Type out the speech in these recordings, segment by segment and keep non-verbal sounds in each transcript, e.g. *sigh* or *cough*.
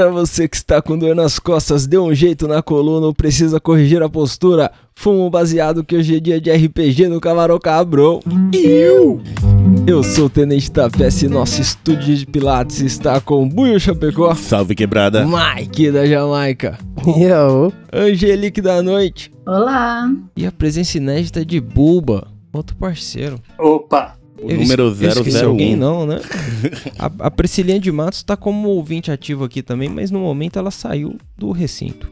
Porra, você que está com dor nas costas, deu um jeito na coluna ou precisa corrigir a postura, fumo baseado que hoje é dia de RPG no Camarão Cabrão. Eu! Eu sou o Tenente Tapece e nosso estúdio de Pilates está com Buio Chapecó, Salve quebrada. Mike da Jamaica, Yo. Angelique da Noite Olá! e a presença inédita de Bulba, outro parceiro. Opa! O Eu número es- eu esqueci 001. alguém não, né? A, a Priscilinha de Matos tá como ouvinte ativo aqui também, mas no momento ela saiu do recinto.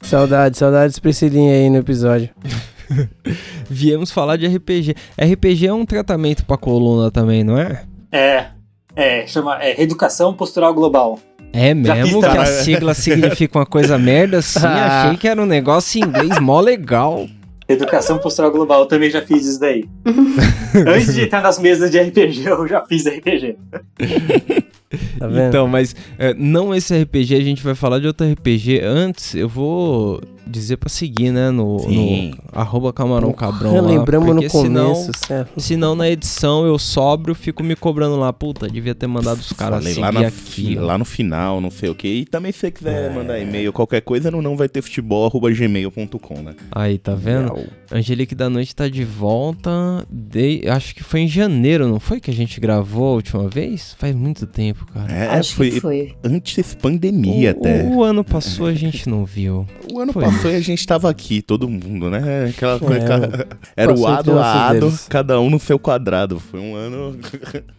Saudades, saudades Priscilinha aí no episódio. *laughs* *laughs* Viemos falar de RPG. RPG é um tratamento pra coluna também, não é? É. É, chama é, Reeducação Postural Global. É mesmo que a sigla significa uma coisa merda assim? *laughs* Ah. Achei que era um negócio em inglês mó legal. Educação Postural Global, eu também já fiz isso daí. *laughs* Antes de entrar nas mesas de RPG, eu já fiz RPG. Tá vendo? Então, mas é, não esse RPG, a gente vai falar de outro RPG. Antes, eu vou dizer pra seguir, né? No, no arroba camarão cabrão. Lá, lembramos no começo, certo? Senão na edição eu sobro, fico me cobrando lá. Puta, devia ter mandado os caras Falei seguir lá, na aqui. ó. lá no final, não sei o que. E também se você quiser mandar e-mail, qualquer coisa, no não vai ter futebol, arroba gmail.com, né? Aí, tá vendo? Angelique da Noite tá de volta. De... Acho que foi em janeiro, não foi que a gente gravou a última vez? Faz muito tempo, cara. É, Acho foi que foi. antes pandemia o, até. o ano passou, a gente não viu. O ano foi. passou e a gente tava aqui, todo mundo, né? Aquela coisa. Era o ado a ado, dedos. cada um no seu quadrado. Foi um ano.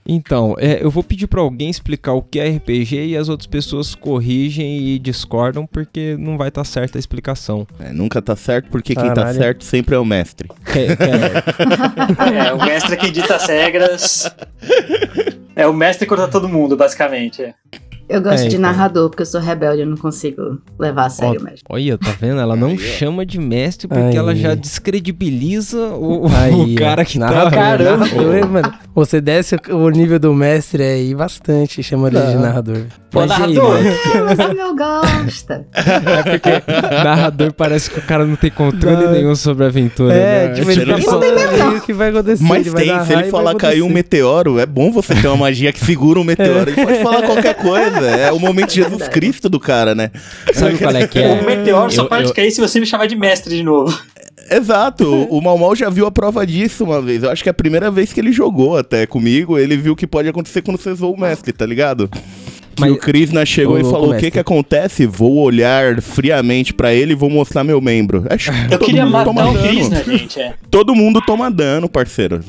Então, é, eu vou pedir pra alguém explicar o que é RPG e as outras pessoas corrigem e discordam porque não vai estar certa a explicação. É, nunca tá certo, porque quem tá Caralho. certo sempre é o mestre. *laughs* Quer- É, o mestre que dita as regras. É o mestre contra todo mundo, basicamente. É. Eu gosto É, de então. narrador, porque eu sou rebelde, eu não consigo levar a sério mesmo. Olha, tá vendo? Ela não chama de mestre porque Aí. ela já descredibiliza o, o Aí, cara que narrador, tá. Caramba. narrador, mano. Você desce o o nível do mestre aí bastante, chama ele de Não. narrador. Pô, Mas aí, narrador. mano? Mas o meu gosta. É porque narrador parece que o cara não tem controle Não. nenhum sobre a aventura. É, né? tipo, ele tá não falando o que vai acontecer. Mas tem, se ele falar caiu um meteoro, é bom você ter uma magia que segura um meteoro. Ele pode falar qualquer coisa. É o momento de Jesus. Cristo do cara, né? Sabe qual é que é? O *laughs* meteoro só Eu- parte eu- cair se você me chamar de mestre de novo. Exato, o Mal Mal já viu a prova disso uma vez. Eu acho que é a primeira vez que ele jogou até comigo. Ele viu o que pode acontecer quando você zoa o mestre, tá ligado? Que Mas- o Krishna chegou e falou: O que mestre. que acontece? Vou olhar friamente pra ele e vou mostrar meu membro. Que Eu todo queria mundo matar toma o dano. Krishna, gente. É. Todo mundo toma dano, parceiro.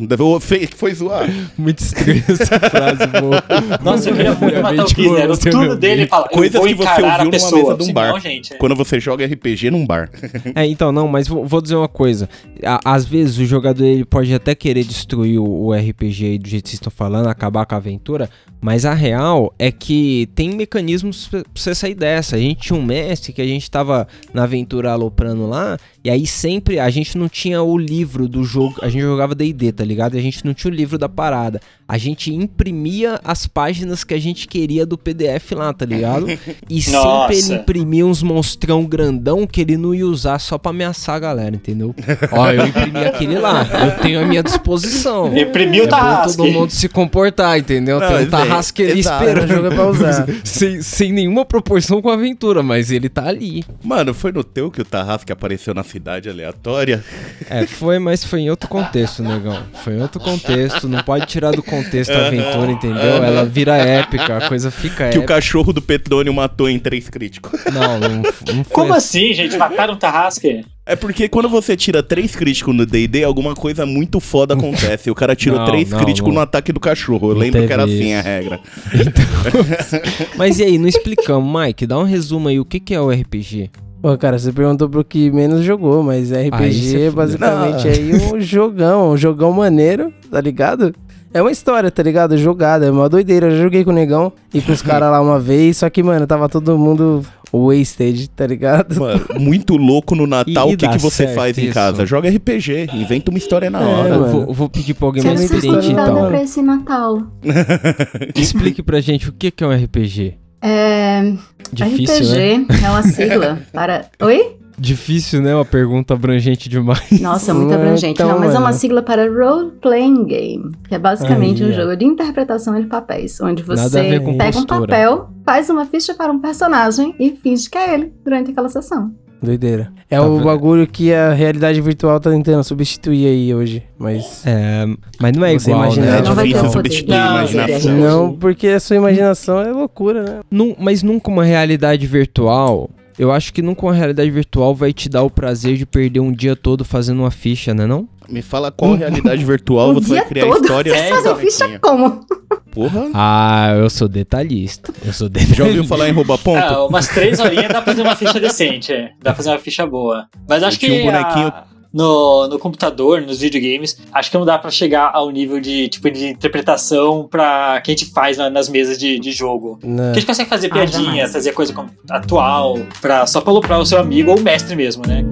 Fe- Foi zoar. Muito estranha essa frase, boa. Nossa, eu queria muito matar o Krishna. Era o turno não dele falar, Coisas que você ouviu numa pessoa. mesa de um Senão, bar. gente, é. Quando você joga RPG num bar. É, então, não, mas vou, vou dizer uma coisa. À- às vezes o jogador ele pode até querer destruir o, o RPG aí do jeito que vocês estão falando, acabar com a aventura, mas a real é que tem mecanismos pra você sair dessa. A gente tinha um mestre que a gente tava na aventura aloprando lá, e aí sempre a gente não tinha o livro do jogo, a gente jogava D&D, tá ligado? E a gente não tinha o livro da parada. A gente imprimia as páginas que a gente queria do PDF lá, tá ligado? *laughs* E sempre ele imprimia uns monstrão grandão que ele não ia usar só pra ameaçar a galera, entendeu? Ó, eu imprimi aquele lá, eu tenho a minha disposição. Imprimiu o é Tarrasque. todo mundo se comportar, entendeu? Não, Tem um tarrasque ali esperando. jogo pra usar. *laughs* sem, sem nenhuma proporção com a aventura, mas ele tá ali. Mano, foi no teu que o Tarrasque apareceu na cidade aleatória? É, foi, mas foi em outro contexto, negão. Foi em outro contexto, não pode tirar do contexto a aventura, entendeu? Ela vira épica, a coisa fica Que o épica. cachorro do Petrônio matou em três críticos. Não, não, não foi *laughs* Como assim, gente? Mataram o Tarrasque? É porque quando você tira três críticos no D&D, alguma coisa muito foda acontece. O cara tirou Não, três não, críticos não. no ataque do cachorro. Eu Não lembro que era teve assim isso. a regra. *laughs* Mas e aí, não explicamos, Mike, dá um resumo aí, o que, que é o RPG? Pô, cara, você perguntou pro que menos jogou, mas RPG é basicamente Não. aí um jogão, um jogão maneiro, tá ligado? É uma história, tá ligado? Jogada, é uma doideira. Eu já joguei com o negão e com os *laughs* caras lá uma vez, só que, mano, tava todo mundo wasted, tá ligado? Mano, muito louco no Natal. O que, que você faz em isso? casa? Joga RPG. Inventa uma história na É, hora. Vou, vou pedir pra alguém mais experiente, convidada então. pra esse Natal. *laughs* *laughs* Explique pra gente o que, que é um RPG. É, Difícil, né? RPG é uma sigla *laughs* para. Oi? Difícil, né? Uma pergunta abrangente demais. Nossa, muito abrangente. então, não, mas é uma sigla para Role Playing Game, que é basicamente Aí, um ó. jogo de interpretação de papéis, onde você pega um postura. papel, faz uma ficha para um personagem e finge que é ele durante aquela sessão. Doideira. É Tá o vendo? bagulho que a realidade virtual tá tentando substituir aí hoje. Mas. É, mas não é Você igual, imagina- né? É Não difícil substituir de a Não, imaginação. Não, porque a sua imaginação é loucura, né? Nun- mas nunca uma realidade virtual. Eu acho que nunca uma realidade virtual vai te dar o prazer de perder um dia todo fazendo uma ficha, né não? Me fala qual *laughs* realidade virtual o você dia vai criar todo, história. vocês fazem ficha como? Porra. Ah, eu sou detalhista. Eu sou detalhista. Já ouviu falar em roubar ponto? Ah, umas três horinhas dá pra fazer uma ficha decente, é. Dá pra fazer uma ficha boa. Mas acho Eu que um bonequinho- a- no, no computador, nos videogames, acho que não dá pra chegar ao nível de tipo de interpretação pra que a gente faz na- nas mesas de, de jogo. Né? Que a gente consegue fazer Ah, piadinha, jamais. fazer coisa atual, pra, só pra aloprar o seu amigo ou o mestre mesmo, né?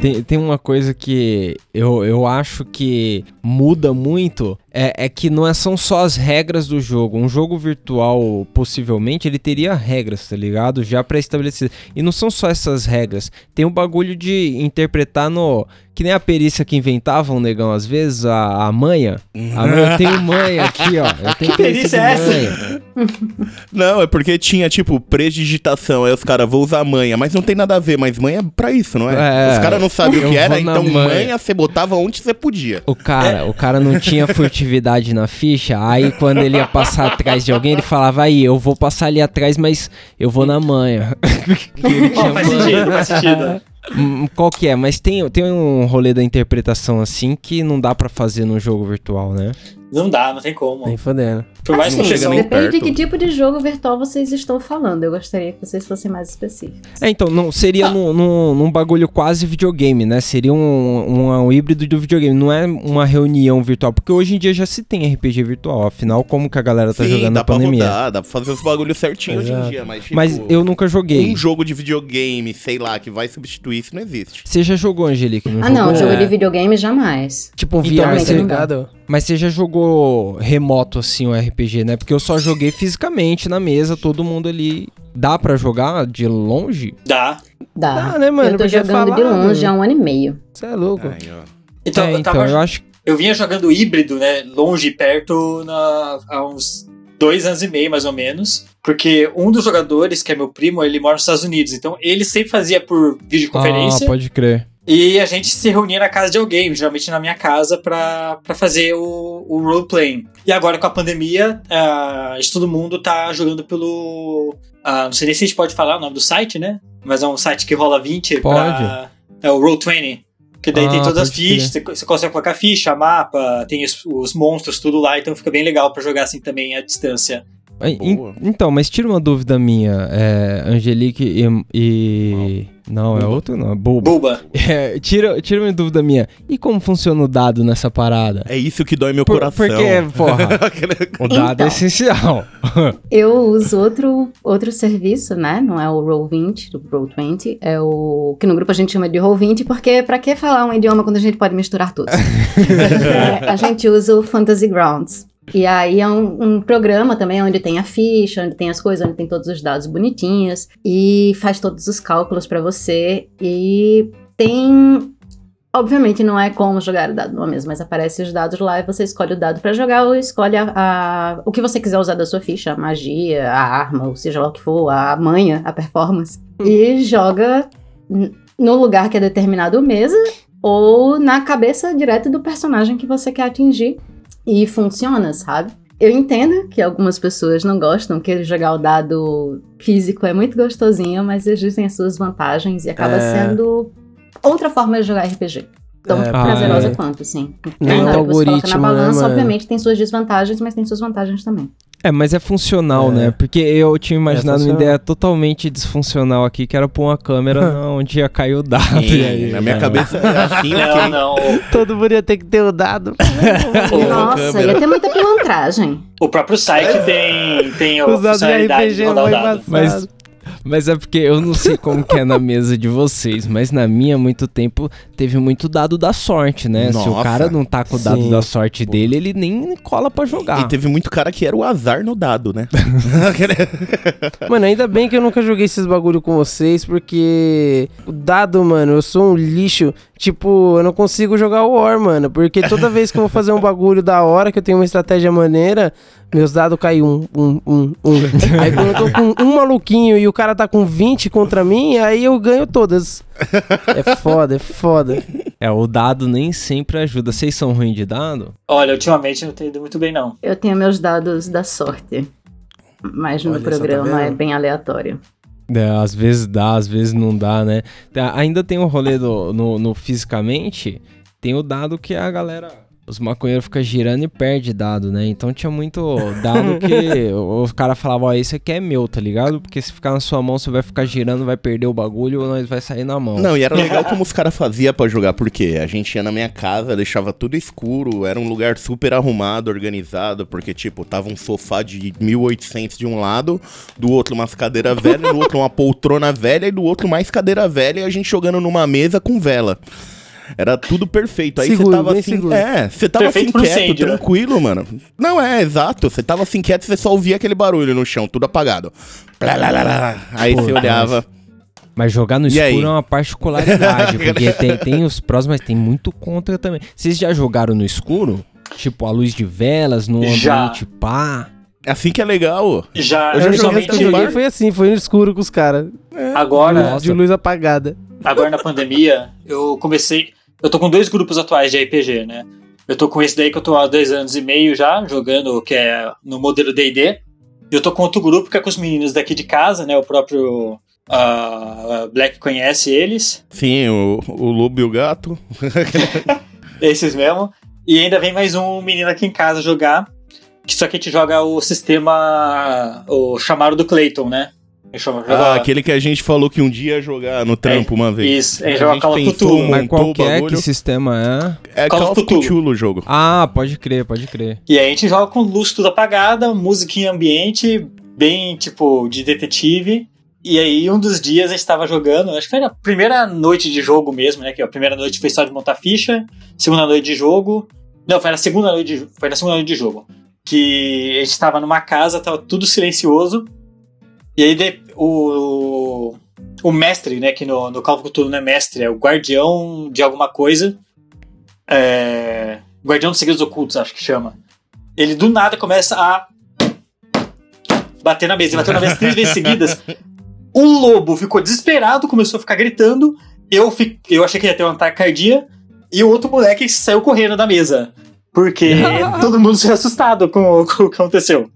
Tem, tem uma coisa que eu, eu acho que muda muito, é, é que não é- são só as regras do jogo. Um jogo virtual, possivelmente, ele teria regras, tá ligado? Já pré-estabelecidas. E não são só essas regras. Tem o bagulho de interpretar no... Que nem a perícia que inventavam, negão, às vezes, a, a manha. A manha. Eu tenho manha aqui, ó. Eu tenho Que perícia é essa? Não, é porque tinha, tipo, predigitação. Aí os caras, vou usar manha. Mas não tem nada a ver, mas manha é pra isso, não é? É. os caras não sabem o que era, então manha. manha você botava onde você podia. O cara, o cara não tinha furtividade na ficha, aí quando ele ia passar atrás de alguém, ele falava, aí, eu vou passar ali atrás, mas eu vou na manha. *laughs* Tinha faz manha. sentido, faz sentido. Hum, Qual que é? Mas tem, tem um rolê da interpretação assim que não dá pra fazer no jogo virtual, né? Não dá, não tem como. Nem fodendo. Por mais Não que chega nem depende de que tipo de jogo virtual vocês estão falando. Eu gostaria que vocês fossem mais específicos. É, então, não, seria num, num, num bagulho quase videogame, né? Seria um, um, um híbrido do videogame, não é uma reunião virtual, porque hoje em dia já se tem RPG virtual, afinal, como que a galera tá Sim, jogando dá na pra pandemia? rodar, dá pra fazer os bagulhos certinho hoje em dia, mas tipo, Mas eu nunca joguei. um jogo de videogame, sei lá, que vai substituir isso não existe. Você já jogou, Angelique? Ah, não, jogou? jogo É. de videogame jamais. Tipo um Então, VR, mas tá ligado? Mas você já jogou remoto assim o RPG, né? Porque eu só joguei fisicamente na mesa, todo mundo ali. Dá pra jogar de longe? Dá. Dá. Dá, né, mano? eu tô Porque jogando de falado. longe há um ano e meio. Você é louco. Aí. Então, é, eu, então, tava, eu acho eu vinha jogando híbrido, né? Longe e perto na- há uns dois anos e meio, mais ou menos. Porque um dos jogadores, que é meu primo, ele mora nos Estados Unidos. Então ele sempre fazia por videoconferência. Ah, pode crer. E a gente se reunia na casa de alguém, geralmente na minha casa, pra, pra fazer o, o roleplaying. E agora com a pandemia, que todo mundo tá jogando pelo. ah, não sei nem se a gente pode falar o nome do site, né? Mas é um site que rola 20 pra. É o Roll20. Que daí Ah, tem todas as pode fichas, você, você consegue colocar ficha, mapa, tem os, os monstros, tudo lá, então fica bem legal pra jogar assim também à distância. Boa. Então, mas tira uma dúvida minha. É, Angelique e. e- Não, é outro não, é Bulba. Buba. *laughs* É, tira, tira uma dúvida minha. E como funciona o dado nessa parada? É isso que dói meu Por- coração. Porque, porra, *laughs* o dado Então. é essencial. *laughs* Eu uso outro, outro serviço, né? Não é o Roll20, do Roll20. É o que no grupo a gente chama de Roll20, porque pra que falar um idioma quando a gente pode misturar tudo? É, a gente usa o Fantasy Grounds. E aí é um, um programa também onde tem a ficha, onde tem as coisas, onde tem todos os dados bonitinhos e faz todos os cálculos pra você. E tem. Obviamente não é como jogar o dado numa mesa, mas aparece os dados lá e você escolhe o dado pra jogar ou escolhe a, a- o que você quiser usar da sua ficha, a magia, a arma, ou seja lá o que for, a manha, a performance. E joga no lugar que é determinado mesa ou na cabeça direto do personagem que você quer atingir. E funciona, sabe? Eu entendo que algumas pessoas não gostam, que jogar o dado físico é muito gostosinho, mas existem as suas vantagens e acaba É. sendo outra forma de jogar RPG. Tão É, prazerosa é. quanto, sim. Nem na o hora que você coloca na né, balança, mano? obviamente tem suas desvantagens, mas tem suas vantagens também. É, mas é funcional, É. né? Porque eu tinha imaginado uma funcional. ideia totalmente disfuncional aqui, que era pôr uma câmera *laughs* onde ia cair o dado. Sim, e aí, na minha é. cabeça é assim, Não, não. Todo mundo ia ter que ter o dado. *laughs* Nossa, ia ter muita pilantragem. O próprio site tem, tem a Os dados de funcionalidade de RPG rodar o dado. Mas. Mas é porque eu não sei como que é na mesa de vocês, mas na minha, há muito tempo, teve muito dado da sorte, né? Se o Nossa, cara não tá com o dado sim. da sorte dele, ele nem cola pra jogar. E teve muito cara que era o azar no dado, né? *laughs* Mano, ainda bem que eu nunca joguei esses bagulho com vocês, porque o dado, mano, eu sou um lixo. Tipo, eu não consigo jogar o War, mano. Porque toda vez que eu vou fazer um bagulho da hora, que eu tenho uma estratégia maneira, meus dados caem um, um, um, um. *laughs* Aí quando eu tô com um maluquinho e o cara tá com 20 contra mim, aí eu ganho todas. É foda, é foda. É, o dado nem sempre ajuda. Vocês são ruins de dado? Olha, ultimamente não tenho ido muito bem, não. Eu tenho meus dados da sorte. Mas no Olha, tá programa é vendo? bem aleatório. É, às vezes dá, às vezes não dá, né? Tá, Ainda tem o rolê do, no, no fisicamente, tem o dado que a galera. Os maconheiros ficam girando e perde dado, né? Então tinha muito dado que *laughs* os caras falavam, ó, esse aqui é meu, tá ligado? Porque se ficar na sua mão, você vai ficar girando, vai perder o bagulho ou nós vai sair na mão. Não, e era legal *laughs* como os caras faziam pra jogar, porque a gente ia na minha casa, deixava tudo escuro, era um lugar super arrumado, organizado, porque, tipo, tava um sofá de 1800 de um lado, do outro umas cadeiras velhas, do outro uma poltrona velha e do outro mais cadeira velha e a gente jogando numa mesa com vela. Era tudo perfeito. Aí você tava assim. seguro. É, você tava Perfeito assim quieto, incêndio, né? tranquilo, mano. Não, é, exato. Você tava assim quieto, você só ouvia aquele barulho no chão, tudo apagado. Blá, blá, blá, blá. Aí Pô, você olhava. Mas jogar no E aí? escuro é uma particularidade, *laughs* porque tem, tem os prós, mas tem muito contra também. Vocês já jogaram no escuro? Tipo, a luz de velas, no Já. ambiente pá? Assim que é legal. Já, Eu já joguei eu joguei foi assim, foi no escuro com os caras. agora, Nossa. De luz apagada. agora na pandemia, eu comecei. Eu tô com dois grupos atuais de RPG, né? Eu tô com esse daí que eu tô há dois anos e meio já, jogando, que é no modelo DD. E eu tô com outro grupo que é com os meninos daqui de casa, né? O próprio ah, Black conhece eles, Sim, o, o lobo e o gato. *laughs* esses mesmo. E ainda vem mais um menino aqui em casa jogar. Que só que a gente joga o sistema. O chamado do Clayton, né? Ah, aquele que a gente falou que um dia ia jogar no trampo uma vez. Isso, a gente A joga gente Call of Cthulhu. um- Mas qual o que é? Que sistema é? É Call Call of. Cthulhu o jogo. Ah, pode crer, pode crer. E aí a gente joga com luz tudo apagada, musiquinha ambiente, bem tipo de detetive. E aí um dos dias a gente tava jogando, acho que foi na primeira noite de jogo mesmo, né? Que a primeira noite foi só de montar ficha, segunda noite de jogo. Não, foi na segunda noite de, foi na segunda noite de jogo. Que a gente tava numa casa, tava tudo silencioso. E aí de- o, o mestre, né? Que no, no Call of Cthulhu não é mestre, é o guardião de alguma coisa. É, guardião dos segredos ocultos, acho que chama. Ele do nada começa a bater na mesa. Ele bateu na mesa três vezes seguidas. O *laughs* lobo ficou desesperado, começou a ficar gritando. Eu, fi- eu achei que ia ter um ataque cardíaco. E o outro moleque saiu correndo da mesa. Porque *laughs* todo mundo se assustado com, com o que aconteceu.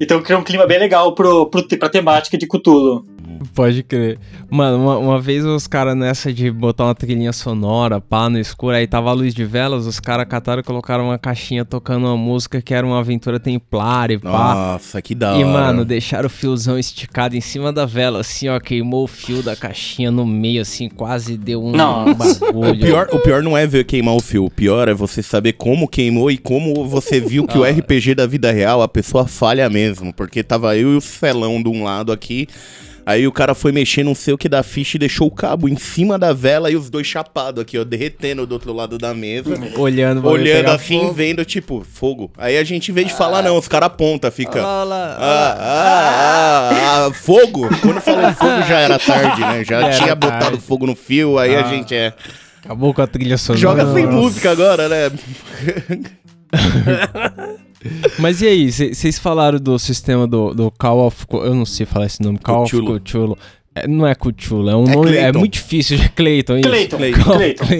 Então criou um clima bem legal pro, pro, pra temática de Cthulhu. Pode crer. Mano, uma, uma vez os caras nessa de botar uma trilhinha sonora, pá, no escuro, aí tava a luz de velas, os caras cataram e colocaram uma caixinha tocando uma música que era uma aventura templária, e pá. Nossa, que da E, hora. mano, deixaram o fiozão esticado em cima da vela, assim, ó, queimou o fio da caixinha no meio, assim, quase deu um, um bagulho. O pior, o pior não é ver queimar o fio, o pior é você saber como queimou e como você viu que o *laughs* RPG da vida real a pessoa falha mesmo. Porque tava eu e o Celão de um lado aqui, aí o cara foi mexer não sei o que da ficha e deixou o cabo em cima da vela e os dois chapados aqui, ó, derretendo do outro lado da mesa. Olhando, Olhando assim, fogo. vendo, tipo, fogo. Aí a gente, em vez de falar, não, os caras apontam, fica. Olha lá, Ah, ah, ah, ah, fogo? Quando falou fogo já era tarde, né? Já era tinha botado tarde. fogo no fio, aí Ah. a gente é. Acabou com a trilha sonora. Joga sem música agora, né? *laughs* Mas e aí, vocês falaram do sistema do, do Call of... Eu não sei falar esse nome, Call Cthulhu. of Cthulhu. É, não é Cthulhu, é um É nome... É muito difícil, é Clayton, isso. Clayton.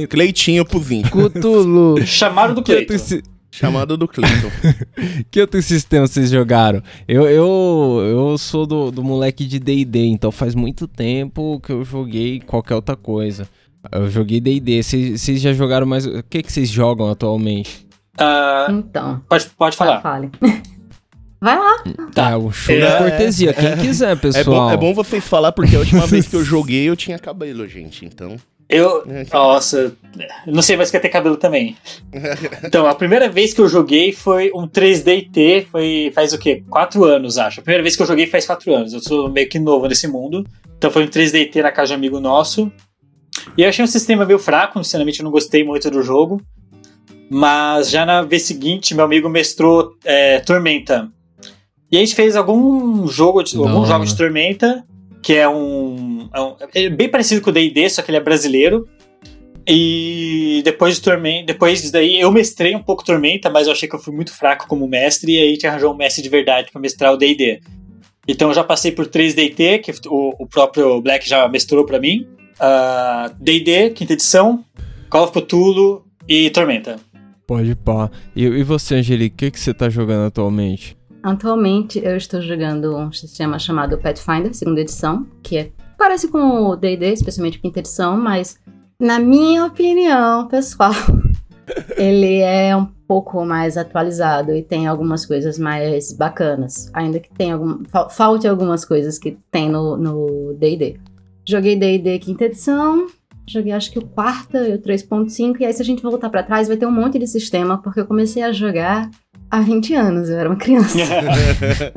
Cleitinho pro Zinho. Cthulhu. Chamaram do Clayton. si- Chamado do Cleiton. *laughs* que outro sistema vocês jogaram? Eu, eu, eu sou do, do moleque de D&D, então faz muito tempo que eu joguei qualquer outra coisa. Eu joguei D&D, vocês vocês já jogaram mais... O que que vocês jogam atualmente? Ah, Então, pode, pode falar. fale. *laughs* Vai lá. Tá. É, o show É, da cortesia, quem quiser, É pessoal. bom, é bom vocês falar, porque a última vez que eu *laughs* joguei eu tinha cabelo, gente. Então. Eu. Nossa, eu não sei mais que ter cabelo também. *laughs* Então, a primeira vez que eu joguei foi um 3DT, foi faz o quê? Quatro anos, acho. A primeira vez que eu joguei faz quatro anos. Eu sou meio que novo nesse mundo. Então foi um 3DT na casa de um amigo nosso. E eu achei um sistema meio fraco, sinceramente eu não gostei muito do jogo. Mas já na vez seguinte, meu amigo mestrou é, Tormenta. E a gente fez algum jogo de, hora. jogos de Tormenta, que é um, é um- é bem parecido com o D&D, só que ele é brasileiro. E depois de Tormenta, depois disso daí, eu mestrei um pouco Tormenta, mas eu achei que eu fui muito fraco como mestre, e aí a gente arranjou um mestre de verdade pra mestrar o D&D. Então eu já passei por 3DT, que o, o próprio Black já mestrou pra mim. Ah, D&D, quinta edição, Call of Cthulhu e Tormenta. Pode pá. E, e você, Angelique, o que, que você tá jogando atualmente? Atualmente eu estou jogando um sistema chamado Pathfinder, segunda edição, que é, parece com o D&D, especialmente quinta edição, mas na minha opinião, pessoal, *laughs* ele é um pouco mais atualizado e tem algumas coisas mais bacanas, ainda que tenha algum, fal- falte algumas coisas que tem no no D&D. Joguei D&D quinta edição, joguei acho que o quarta e o 3.5, e aí se a gente voltar pra trás vai ter um monte de sistema, porque eu comecei a jogar há 20 anos, eu era uma criança. *laughs*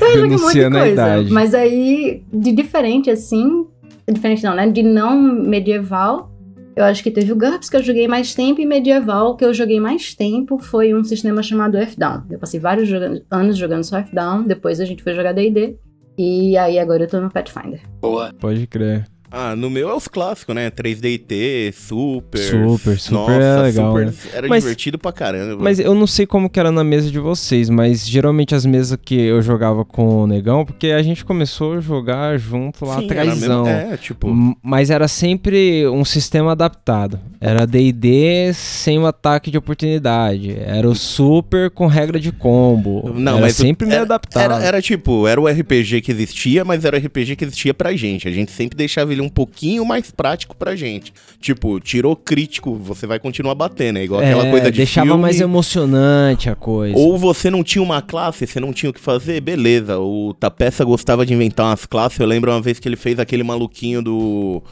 Eu joguei um monte de Denunciando a coisa. idade. Mas aí, de diferente assim. Diferente não, né? De não medieval. Eu acho que teve o GURPS que eu joguei mais tempo e medieval que eu joguei mais tempo foi um sistema chamado F-Down. Eu passei vários joga- anos jogando só F-Down, depois a gente foi jogar D&D. E aí agora eu tô no Pathfinder. Boa. Pode crer. Ah, no meu é os clássicos, né? 3DT, Super. Super, Super Nossa, é legal, Super né? era Mas- divertido pra caramba. Mas eu não sei como que era na mesa de vocês, mas geralmente as mesas que eu jogava com o Negão, porque a gente começou a jogar junto lá mesmo- É, tipo. M- Mas era sempre um sistema adaptado. Era D&D sem o ataque de oportunidade. Era o super com regra de combo. Não, era mas sempre meio era, adaptado. Era, era tipo, era o RPG que existia, mas era o RPG que existia pra gente. A gente sempre deixava ele um pouquinho mais prático pra gente. Tipo, tirou crítico, você vai continuar batendo. É igual aquela É, coisa de deixava filme. mais emocionante a coisa. Ou você não tinha uma classe, você não tinha o que fazer, beleza. O Tapeça gostava de inventar umas classes. Eu lembro uma vez que ele fez aquele maluquinho do.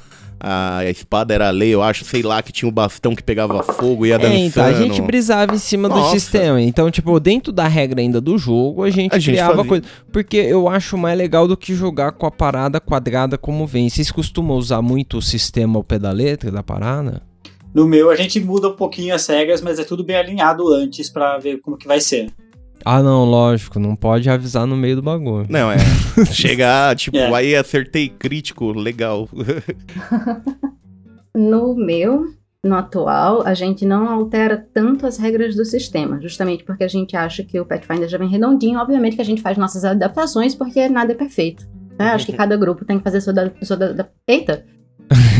A espada era a lei, eu acho, sei lá, que tinha o bastão que pegava fogo e ia dançando. É, então, a gente brisava em cima do Nossa. sistema. Então, tipo, dentro da regra ainda do jogo, a gente A gente criava fazia. coisa. Porque eu acho mais legal do que jogar com a parada quadrada como vem. Vocês costumam usar muito o sistema ao pé da letra da parada? No meu, a gente muda um pouquinho as regras, mas é tudo bem alinhado antes pra ver como que vai ser. Ah, não, lógico. Não pode avisar no meio do bagulho. Não, é. *laughs* Chegar, tipo, É. aí acertei crítico, legal. *laughs* No meu, no atual, a gente não altera tanto as regras do sistema, justamente porque a gente acha que o Pathfinder já vem redondinho. Obviamente que a gente faz nossas adaptações, porque nada é perfeito. né? Acho que cada grupo tem que fazer sua. da- sua da- da- Eita!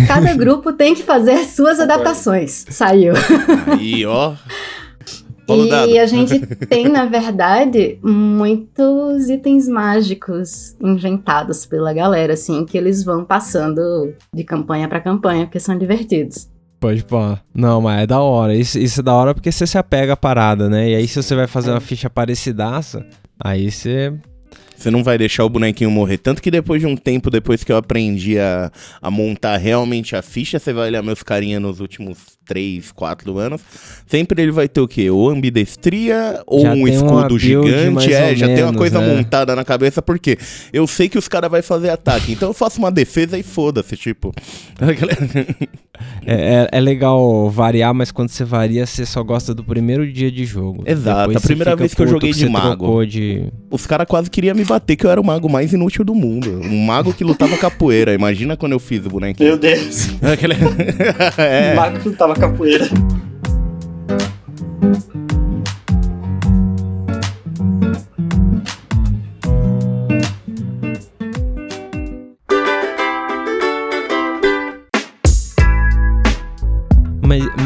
Cada *laughs* grupo tem que fazer as suas adaptações. Saiu. Aí, ó. O dado. E a gente *laughs* tem, na verdade, muitos itens mágicos inventados pela galera, assim, que eles vão passando de campanha pra campanha, porque são divertidos. Pode pá. Não, mas é da hora. Isso, isso é da hora porque você se apega à parada, né? E aí, se você vai fazer uma ficha parecidaça, aí você. Você não vai deixar o bonequinho morrer. Tanto que depois de um tempo, depois que eu aprendi a, a montar realmente a ficha, você vai olhar meus carinha nos últimos 3, 4 anos. Sempre ele vai ter o quê? Ou ambidestria, ou Já um escudo gigante. É, já tem uma menos, coisa é. montada na cabeça, porque eu sei que os caras vão fazer ataque. Então eu faço uma defesa e foda-se, tipo. *laughs* É, é, é legal variar, mas quando você varia, você só gosta do primeiro dia de jogo. Exato, Depois a primeira vez que eu joguei de você mago. de... Os caras quase queriam me bater, que eu era o mago mais inútil do mundo. Um mago que lutava capoeira. Imagina quando eu fiz o bonequinho. Meu Deus. Aquele- *laughs* é. O Marco que tava capoeira.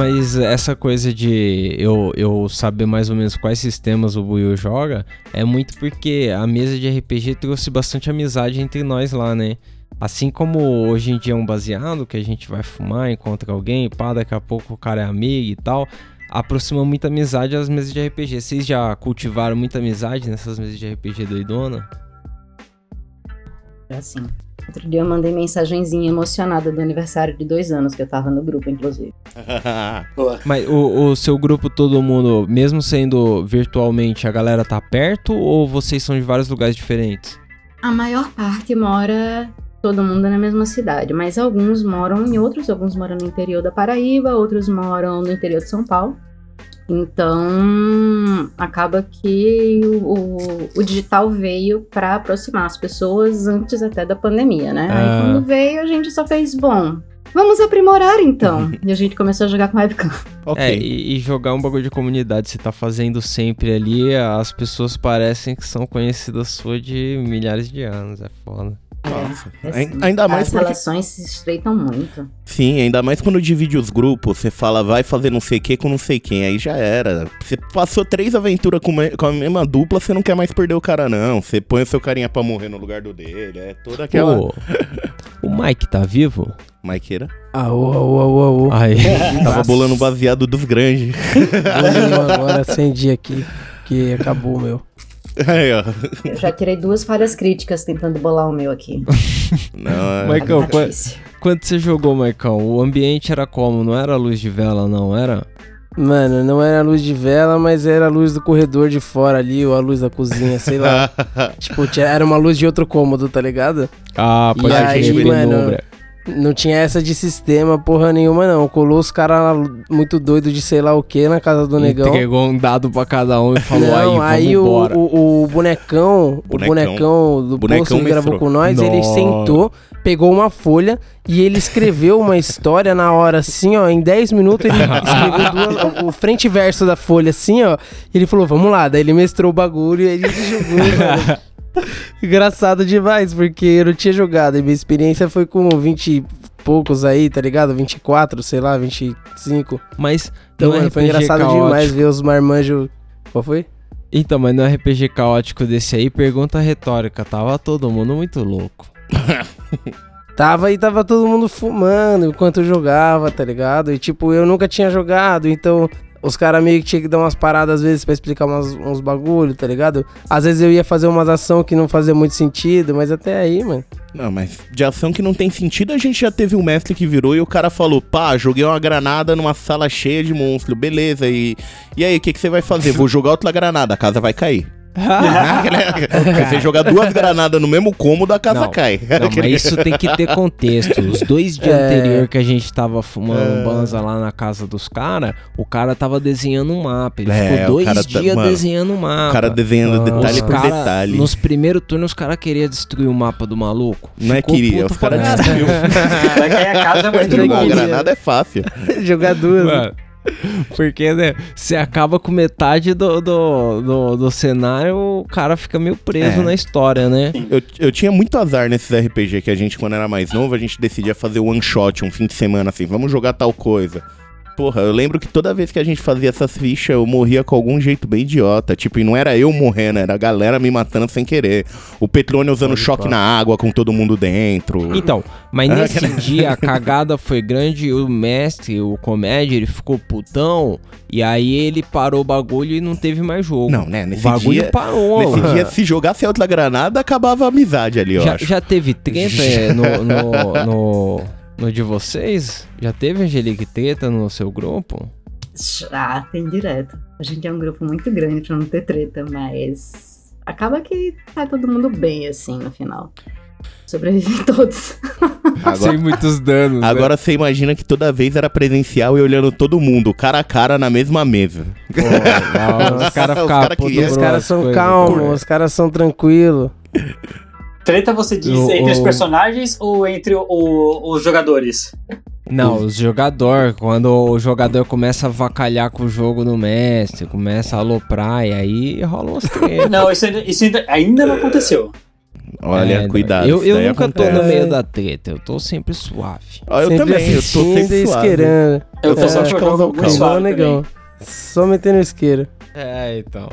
Mas, essa coisa de eu, eu saber mais ou menos quais sistemas o Buiu joga é muito porque a mesa de RPG trouxe bastante amizade entre nós lá, né? Assim como hoje em dia é um baseado, que a gente vai fumar, encontra alguém, pá, daqui a pouco o cara é amigo e tal, aproxima muita amizade as mesas de RPG. Vocês já cultivaram muita amizade nessas mesas de RPG doidona? É assim. Outro dia eu mandei mensagenzinha emocionada do aniversário de dois anos, que eu tava no grupo, inclusive. *laughs* Mas o, o seu grupo, todo mundo, mesmo sendo virtualmente, a galera tá perto ou vocês são de vários lugares diferentes? A maior parte mora todo mundo na mesma cidade, mas alguns moram em outros, alguns moram no interior da Paraíba, outros moram no interior de São Paulo. Então, acaba que o, o, o digital veio para aproximar as pessoas antes até da pandemia, né? Ah. Aí quando veio, a gente só fez, bom, vamos aprimorar então. *laughs* e a gente começou a jogar com webcam. Ok. É, e, e jogar um bagulho de comunidade, você tá fazendo sempre ali, as pessoas parecem que são conhecidas suas de milhares de anos, é foda. Nossa. É, Ai- Ainda mais As porque. relações se estreitam muito. Sim, ainda mais quando divide os grupos, você fala, vai fazer não sei o que com não sei quem, aí já era. Você passou três aventuras com, me- com a mesma dupla, você não quer mais perder o cara, não. Você põe o seu carinha pra morrer no lugar do dele, é toda aquela. O Mike tá vivo? Maiqueira. Aô, aô, aô, aô. Aí. *laughs* Tava bolando baseado dos grandes. Agora acendi aqui, que acabou meu. Aí, ó. Eu já tirei duas falhas críticas tentando bolar o meu aqui. *laughs* Não, é- Michael, Tá quando você jogou, Maicão, o ambiente era como? Não era luz de vela, não era? Mano, não era a luz de vela, mas era a luz do corredor de fora ali, ou a luz da cozinha, sei lá. *laughs* tipo, tinha- era uma luz de outro cômodo, tá ligado? Ah, E pode aí, crer, mano, penumbra. Não tinha essa de sistema, porra nenhuma, não. Colou os caras muito doidos de sei lá o que na casa do negão. Entregou um dado pra cada um e falou Não, aí, aí, vamos o, embora. o, o bonecão, o Bonecão. bonecão do Bonecão posto que gravou com nós, ele Nossa. sentou, pegou uma folha e ele escreveu uma história na hora, assim, ó, em 10 minutos ele *laughs* escreveu duas- o frente e verso da folha, assim, ó, e ele falou, vamos lá, daí ele mestrou o bagulho e ele jogou, *laughs* mano. *laughs* Engraçado demais, porque eu não tinha jogado, e minha experiência foi com 20 e poucos aí, tá ligado? 24, sei lá, 25. Mas Então, mano, foi engraçado caótico- demais ver os marmanjos... Qual foi? Então, mas no RPG caótico desse aí, pergunta retórica, tava todo mundo muito louco. *laughs* Tava e tava todo mundo fumando enquanto eu jogava, tá ligado? E tipo, eu nunca tinha jogado, então os caras meio que que dar umas paradas às vezes pra explicar umas- uns bagulho, tá ligado? Às vezes eu ia fazer umas ação que não fazia muito sentido, mas até aí, mano. Não, mas de ação que não tem sentido, a gente já teve um mestre que virou e o cara falou: pá, joguei uma granada numa sala cheia de monstros, beleza, e, e aí, o que, que você vai fazer? Vou jogar outra granada, a casa vai cair. Se *laughs* você jogar duas granadas no mesmo cômodo, a casa Não, cai. Não, mas isso tem que ter contexto. Os dois dias É. anterior que a gente tava fumando É. banza lá na casa dos caras, o cara tava desenhando um mapa. Ele É, ficou dois tá- dias mano, desenhando um mapa. O cara desenhando Nossa. detalhe por cara- detalhe. Nos primeiros turnos, os caras queriam destruir o mapa do maluco. Não é Ficou queria, puto os caras pra destruiu. Vai cair a casa, mas todo *laughs* Jogar granada é fácil. Jogar duas. Mano, porque, né, você acaba com metade do, do, do, do cenário, o cara fica meio preso É. na história, né? Eu, eu tinha muito azar nesses RPG que a gente, quando era mais novo, a gente decidia fazer one shot um fim de semana assim, vamos jogar tal coisa. Porra, eu lembro que toda vez que a gente fazia essas fichas, eu morria com algum jeito bem idiota. Tipo, e não era eu morrendo, era a galera me matando sem querer. O Petrônio usando Pode choque pá. na água com todo mundo dentro. Então, mas Ah, *laughs* nesse dia a cagada foi grande e o mestre, o comédia, ele ficou putão e aí ele parou o bagulho e não teve mais jogo. Não, né? o Nesse bagulho dia. parou. Nesse mano. dia, *laughs* se jogasse a outra granada, acabava a amizade ali, eu já, já teve treta é, no, no, no, no de vocês? Já teve Angelique treta no seu grupo? Ah, tem direto. A gente é um grupo muito grande pra não ter treta, mas acaba que tá todo mundo bem, assim, no final. Sobrevivem *laughs* todos. Agora, Sem muitos danos. né? agora você imagina que toda vez era presencial e olhando todo mundo, cara a cara na mesma mesa. Pô, não, os caras cara caras umas são calmos, os caras são tranquilos. Treta você diz O- entre os o- personagens ou entre o- o- os jogadores? Não, os jogador, quando o jogador começa a vacalhar com o jogo do mestre, começa a aloprar, e aí rola umas tretas. Não, isso, ainda, isso ainda, ainda não aconteceu. Olha, É, cuidado. Eu, eu nunca tô acontece. no meio da treta, eu tô sempre suave. Ó, eu sempre também, eu tô sempre e suave. isqueirando. Eu tô É, só é um jogo vulcão. muito o suave negão. Só metendo isqueiro. É, então.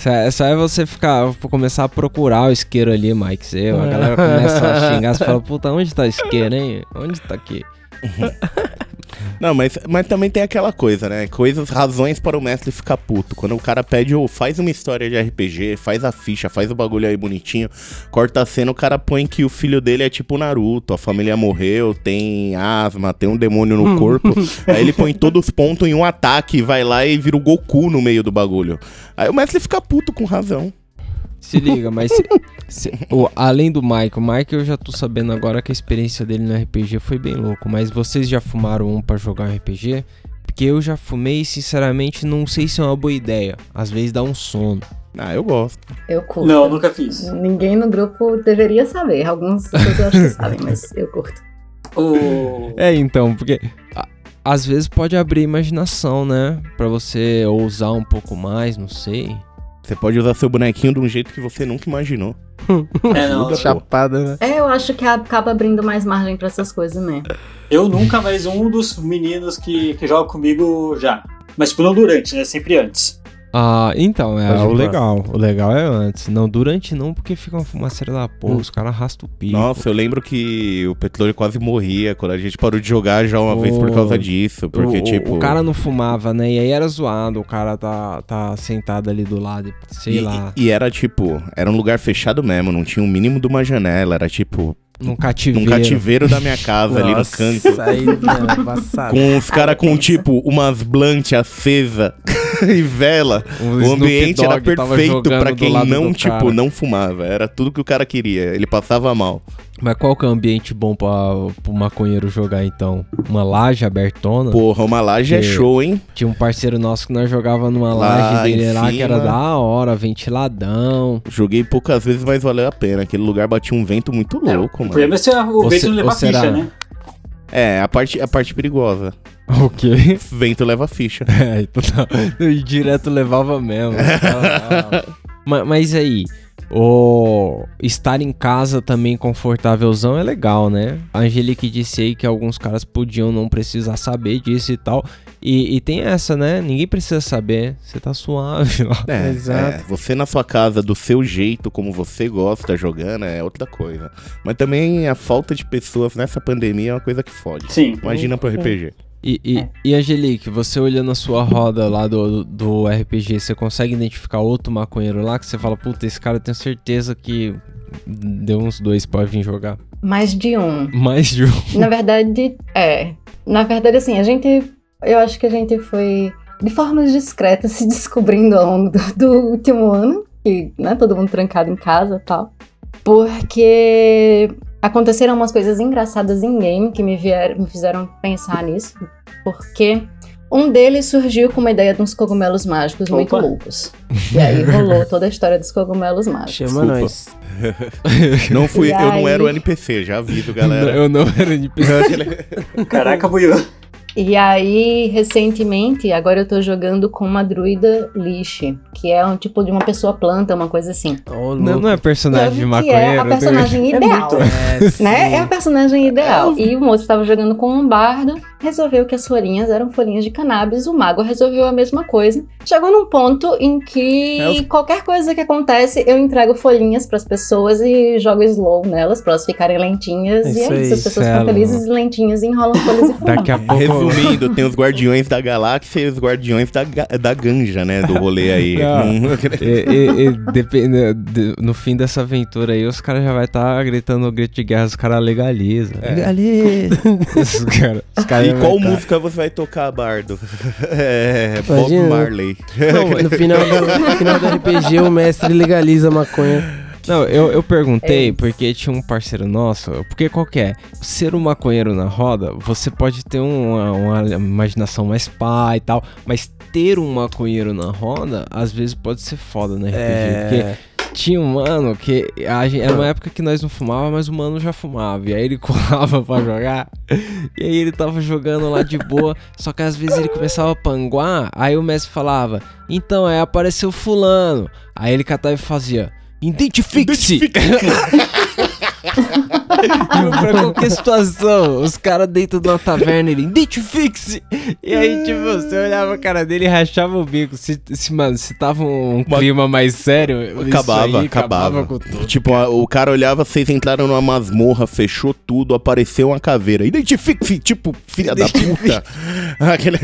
Só, só é você ficar, começar a procurar o isqueiro ali, Mike. Você, a galera começa a xingar, você fala, puta, onde tá o isqueiro, hein? Onde tá aqui? *laughs* Não, mas, mas também tem aquela coisa, né? Coisas, razões para o mestre ficar puto. Quando o cara pede, ô, faz uma história de RPG, faz a ficha, faz o bagulho aí bonitinho, corta a cena, o cara põe que o filho dele é tipo Naruto, a família morreu, tem asma, tem um demônio no corpo. *laughs* aí ele põe todos os pontos em um ataque, vai lá e vira o Goku no meio do bagulho. Aí o mestre fica puto com razão. Se liga, mas se- se- o- além do Mike, o Mike eu já tô sabendo agora que a experiência dele no RPG foi bem louco, mas vocês já fumaram um pra jogar um RPG? Porque eu já fumei e sinceramente não sei se é uma boa ideia. Às vezes dá um sono. Ah, eu gosto. Eu curto. Não, nunca fiz. Ninguém no grupo deveria saber. Algumas pessoas eu acho que sabem, mas eu curto. O... É, então, porque a- às vezes pode abrir a imaginação, né? Pra você ousar um pouco mais, não sei. Você pode usar seu bonequinho de um jeito que você nunca imaginou. *laughs* É, não, Muda, Chapada, né? É, eu acho que acaba abrindo mais margem pra essas coisas mesmo. eu nunca, mas um dos meninos que, que joga comigo já. Mas tipo, não durante, né? Sempre antes. Ah, então, é Pode o legal. O legal é antes. Não, durante não, porque fica uma fumaceira da porra, Hum. os caras arrastam o pico. Nossa, eu lembro que o Petróleo quase morria quando a gente parou de jogar já uma vez por causa disso. Porque, o, tipo. o cara não fumava, né? E aí era zoado, o cara tá, tá sentado ali do lado, e sei e, lá, e era tipo, era um lugar fechado mesmo, não tinha o mínimo de uma janela, era tipo num num cativeiro. cativeiro da minha casa, ali no canto. Aí, mano, passado. Com os caras com, pensa. tipo, umas blunt acesa *laughs* e vela. O ambiente era perfeito do quem não, tipo, cara. não fumava. Era tudo que o cara queria. Ele passava mal. Mas qual que é o ambiente bom pra, pro maconheiro jogar, então? Uma laje abertona? Porra, uma laje é show, hein? Tinha um parceiro nosso que nós jogava numa Lá laje dele lá, que era da hora, ventiladão. Joguei poucas vezes, mas valeu a pena. Aquele lugar batia um vento muito É, louco, o mano. problema é se o Ou vento se- não levar será? ficha, né? É, a parte, a parte perigosa. *laughs* O quê? Vento leva ficha. *laughs* É, então tá. *laughs* E direto levava mesmo. mas, mas aí, o estar em casa também confortávelzão é legal, né? A Angelique disse aí que alguns caras podiam não precisar saber disso e tal. E, e tem essa, né? Ninguém precisa saber. Você tá suave lá. É, Exato. é, você na sua casa, do seu jeito, como você gosta jogando, é outra coisa. Mas também a falta de pessoas nessa pandemia é uma coisa que fode. Sim. Imagina pro RPG. E, e, e Angelique, você olhando a sua roda lá do, do RPG, você consegue identificar outro maconheiro lá que você fala, puta, esse cara eu tenho certeza que deu uns dois pra vir jogar. Mais de um. Mais de um. Na verdade, é. Na verdade, assim, a gente. Eu acho que a gente foi de formas discretas *laughs* se descobrindo ao longo do, do último ano. Que, né, todo mundo trancado em casa e tal. Porque aconteceram umas coisas engraçadas em game que me, vieram, me fizeram pensar nisso. Porque um deles surgiu com uma ideia de uns cogumelos mágicos muito Opa. loucos. E aí rolou toda a história dos cogumelos mágicos. Chama Desculpa. nós. *laughs* Não fui, E eu não aí? era o NPC, já aviso, *laughs* galera. Eu não era NPC. Caraca, Buiu. E aí, recentemente, agora eu tô jogando com uma druida lixe, que é um tipo de uma pessoa planta, uma coisa assim. Ô, Não, não é personagem de que é maconheiro. a personagem *laughs* É ideal. muito. É, *laughs* Né? É a personagem ideal. E o moço tava jogando com um bardo, resolveu que as folhinhas eram folhinhas de cannabis, o mago resolveu a mesma coisa. Chegou num ponto em que É, qualquer coisa que acontece, eu entrego folhinhas pras pessoas e jogo slow nelas, pra elas ficarem lentinhas. e Isso é aí, isso, as pessoas ficam felizes e lentinhas e enrolam folhas e fumam. Daqui a pouco. Resumindo, tem os Guardiões da Galáxia e os Guardiões da, da Ganja, né? Do rolê aí. *laughs* Não. Não- E- e- e depende- de- no fim dessa aventura aí, os caras já vai estar gritando o grito de guerra, os caras legalizam. Legaliza! *laughs* os cara, os cara E qual tá- música você vai tocar, Bardo? *laughs* É, Bob. Marley. Não, no, final do, no final do RPG, o mestre legaliza a maconha. Não, eu, eu perguntei É porque tinha um parceiro nosso. Porque qual que é? Ser um maconheiro na roda, você pode ter uma, uma imaginação mais pá e tal, mas ter um maconheiro na roda, às vezes pode ser foda no RPG. Porque É. tinha um mano que. A gente, era uma época que nós não fumava, mas o mano já fumava. E aí ele *laughs* colava pra jogar. E aí ele tava jogando lá de boa. Só que às vezes ele começava a panguar. Aí o mestre falava: Então, aí apareceu Fulano. Aí ele catava e fazia: Identifique-se! *laughs* pra qualquer situação, os caras dentro de uma taverna, ele identifique-se! E aí, tipo, você olhava a cara dele e rachava o bico. Se, se, mano, se tava um Uma- clima mais sério, isso Acabava, aí acabava. com tudo. Tipo, a- o cara olhava, vocês entraram numa masmorra, fechou tudo, apareceu uma caveira. Identifique-se, tipo, filha da puta. *laughs* Aquele...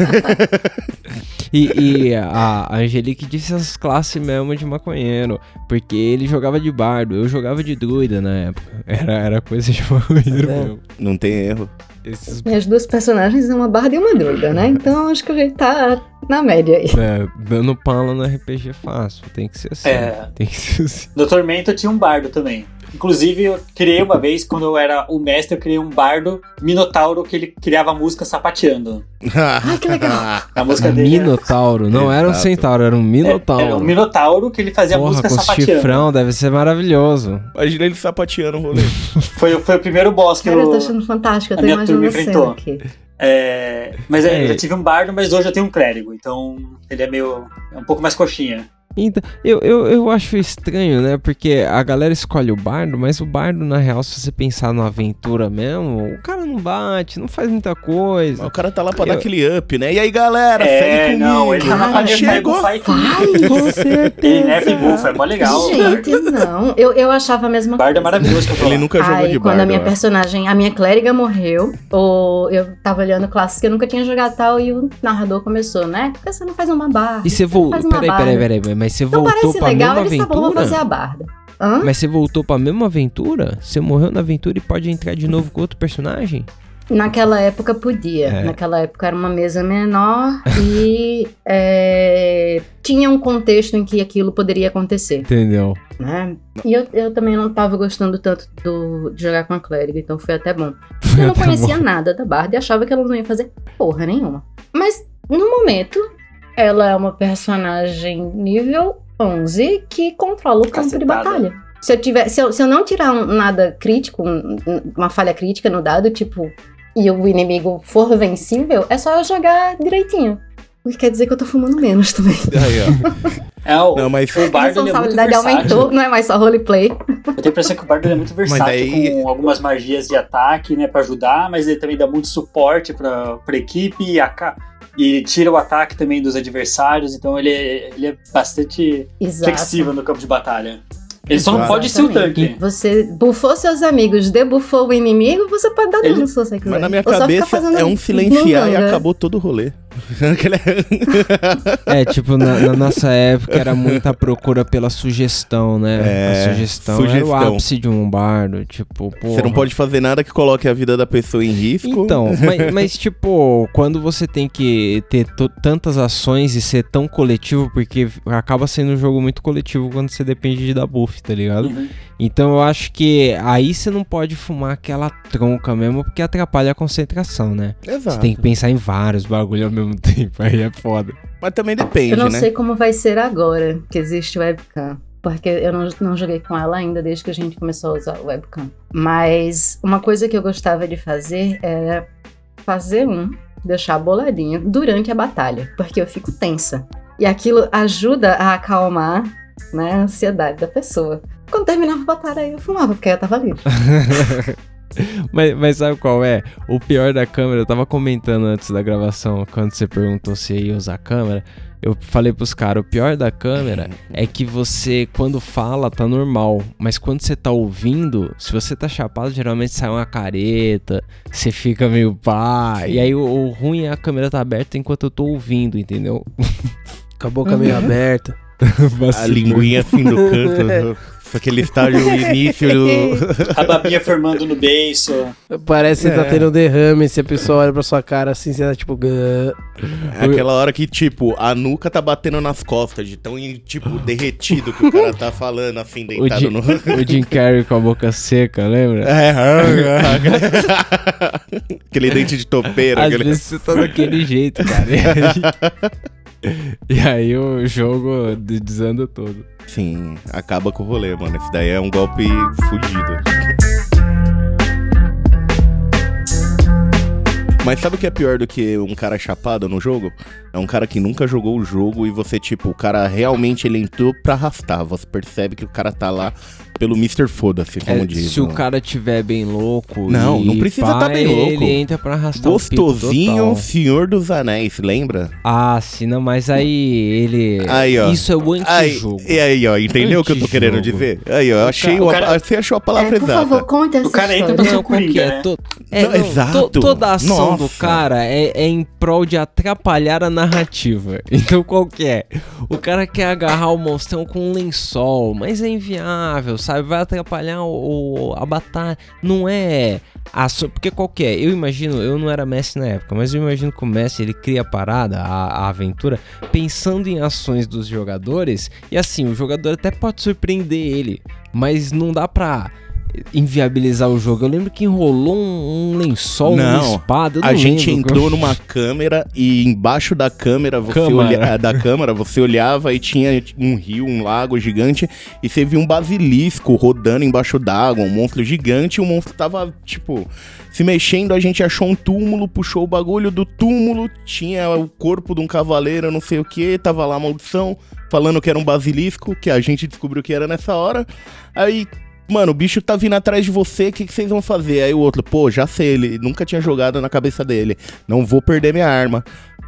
E, e a a Angelique disse as classes mesmo de maconheiro, porque ele jogava de bardo, eu jogava de druida na época. Era, era É. mesmo. Não tem erro. Esses Minhas duas personagens são uma barda e uma druida, né? Então acho que a gente tá na média aí. é, dando pala no RPG fácil. Tem que ser assim. É. Tem que ser assim. No Tormento tinha um bardo também. Inclusive, eu criei uma vez, quando eu era o mestre, eu criei um bardo minotauro que ele criava música sapateando. *laughs* Ai, que legal. A música dele era- Minotauro. Não era um centauro, era um minotauro. Era um minotauro que ele fazia Porra, música com sapateando. chifrão, deve ser maravilhoso. Imagina ele sapateando o rolê. *laughs* Foi, foi o primeiro boss que Cara, eu eu... tô achando fantástico, eu a tô minha turma imaginando enfrentou. aqui. É, mas é, É. eu já tive um bardo, mas hoje eu tenho um clérigo, então ele é meio. é um pouco mais coxinha. Então, eu, eu, eu acho estranho, né? Porque a galera escolhe o bardo, mas o bardo, na real, se você pensar numa aventura mesmo, o cara não bate, não faz muita coisa. Mas o cara tá lá pra Eu- dar aquele up, né? E aí, galera, É, segue comigo. não, ele tá na fase chegou. Fight. Com *laughs* certeza. Ele nerf buff, é mó legal. Gente, não. Eu, eu achava a mesma Bardo é coisa. maravilhoso que eu Ele nunca jogou Aí, de quando bardo. a minha personagem, a minha clériga morreu, ou eu tava olhando classes que eu nunca tinha jogado tal, e o narrador começou, né? Por que você não faz uma barra? E você voltou. Faz Peraí, peraí, barda. peraí, mas você Não voltou parece pra legal, mesma eles tá bom, fazer aventura? a barda. Hã? Mas você voltou pra mesma aventura? Você morreu na aventura e pode entrar de novo com outro personagem? Naquela época podia. É. Naquela época era uma mesa menor e *laughs* é, tinha um contexto em que aquilo poderia acontecer, Entendeu? né? E eu, eu também não tava gostando tanto do, de jogar com a clériga, então foi até bom. *laughs* Eu não conhecia bom. nada da Barda e achava que ela não ia fazer porra nenhuma. Mas, no momento, ela é uma personagem nível 11 que controla o campo de batalha. Se eu, tiver, se, eu, se eu não tirar um- nada crítico, um- um- uma falha crítica no dado, tipo, e o inimigo for vencível, é só eu jogar direitinho. O que quer dizer que eu tô fumando menos também. *laughs* Aí, ó. É, o, Não, mas- o A bardo ele é muito responsabilidade versátil. aumentou, não é mais só roleplay. Eu tenho a impressão que o bardo é muito versátil daí- com algumas magias de ataque, né, pra ajudar, mas ele também dá muito suporte pra, pra equipe e, aca- e tira o ataque também dos adversários, então ele é, ele é bastante Exato. flexível no campo de batalha. Ele só não pode ser o tanque. Você bufou seus amigos, debuffou o inimigo, você pode dar Ele- dano se você quiser. Mas na minha Ou cabeça é um silenciar e acabou todo o rolê. *laughs* É, tipo, na, na nossa época era muita procura pela sugestão, né? É, a sugestão, era sugestão. o ápice de um bardo, tipo, Você não porra. pode fazer nada que coloque a vida da pessoa em risco. Então, *laughs* mas, mas, tipo, quando você tem que ter tantas ações e ser tão coletivo, porque acaba sendo um jogo muito coletivo quando você depende de dar buff, tá ligado? Uhum. Então eu acho que aí você não pode fumar aquela tronca mesmo, porque atrapalha a concentração, né? Exato. Você tem que pensar em vários bagulho ao mesmo *laughs* tempo, aí é foda. Mas também depende, Eu não né? sei como vai ser agora que existe webcam. Porque eu não, não joguei com ela ainda desde que a gente começou a usar o webcam. Mas uma coisa que eu gostava de fazer era fazer um, deixar boladinho durante a batalha. Porque eu fico tensa. E aquilo ajuda a acalmar né, a ansiedade da pessoa. Quando terminava a batalha, eu fumava, porque eu tava livre. *laughs* Mas, mas sabe qual é? O pior da câmera, eu tava comentando antes da gravação, quando você perguntou se ia usar a câmera, eu falei pros caras, o pior da câmera é que você, quando fala, tá normal, mas quando você tá ouvindo, se você tá chapado, geralmente sai uma careta, você fica meio pá, e aí o, o ruim é a câmera tá aberta enquanto eu tô ouvindo, entendeu? Com a boca meio Uhum. aberta. *laughs* A linguinha assim do canto. *laughs* aquele estágio início do. *laughs* A babinha formando no beiço. Parece que É. tá tendo um derrame se a pessoa olha pra sua cara assim, você tá tipo. "Gã". Aquela hora que, tipo, a nuca tá batendo nas costas, de tão, tipo, derretido que o cara tá falando, assim, O deitado Jim, no. o Jim Carrey com a boca seca, lembra? É, aquele dente de topeira. Às aquele... vezes você tá daquele jeito, cara. *laughs* E aí, o jogo de- desanda todo. Sim, acaba com o rolê, mano. Esse daí é um golpe fudido. Mas sabe o que é pior do que um cara chapado no jogo? É um cara que nunca jogou o jogo e você, tipo, o cara realmente ele entrou pra arrastar. Você percebe que o cara tá lá pelo Mr. Foda-se, como É, diz. se o mano. cara tiver bem louco. Não, e não precisa pá, tá bem louco. Ele entra pra arrastar Gostosinho, o. Senhor dos Anéis, lembra? Ah, sim, não, mas aí ele. Aí, ó. Isso é o Aí, antijogo. e aí, ó, entendeu o que eu tô querendo dizer? Aí, ó, eu achei O o cara- Você achou a É, palavra por exata. favor, conte essa O cara entra pra Não, o é? né? To- É, Não, não, exato. to- toda a ação do Nossa. cara é, é em prol de atrapalhar a narrativa. *laughs* Então qual que é? O cara quer agarrar o monstrão com um lençol, mas é inviável, sabe? Vai atrapalhar o, o- a batalha. Não é. A, porque qual que é? Eu imagino, eu não era Messi na época, mas eu imagino que o Messi ele cria a parada, a, a aventura, pensando em ações dos jogadores. E assim, o jogador até pode surpreender ele, mas não dá pra inviabilizar o jogo. Eu lembro que enrolou um, um lençol, uma Não, espada. eu A gente lembro. entrou numa câmera e embaixo da câmera você olha, da câmera você olhava e tinha um rio, um lago gigante e você via um basilisco rodando embaixo d'água, um monstro gigante, e o monstro tava tipo se mexendo, a gente achou um túmulo, puxou o bagulho do túmulo, tinha o corpo de um cavaleiro, não sei o que, tava lá a maldição, falando que era um basilisco, que a gente descobriu que era nessa hora. Aí Mano, o bicho tá vindo atrás de você, o que, que vocês vão fazer? Aí o outro, pô, já sei, ele nunca tinha jogado na cabeça dele. Não vou perder minha arma.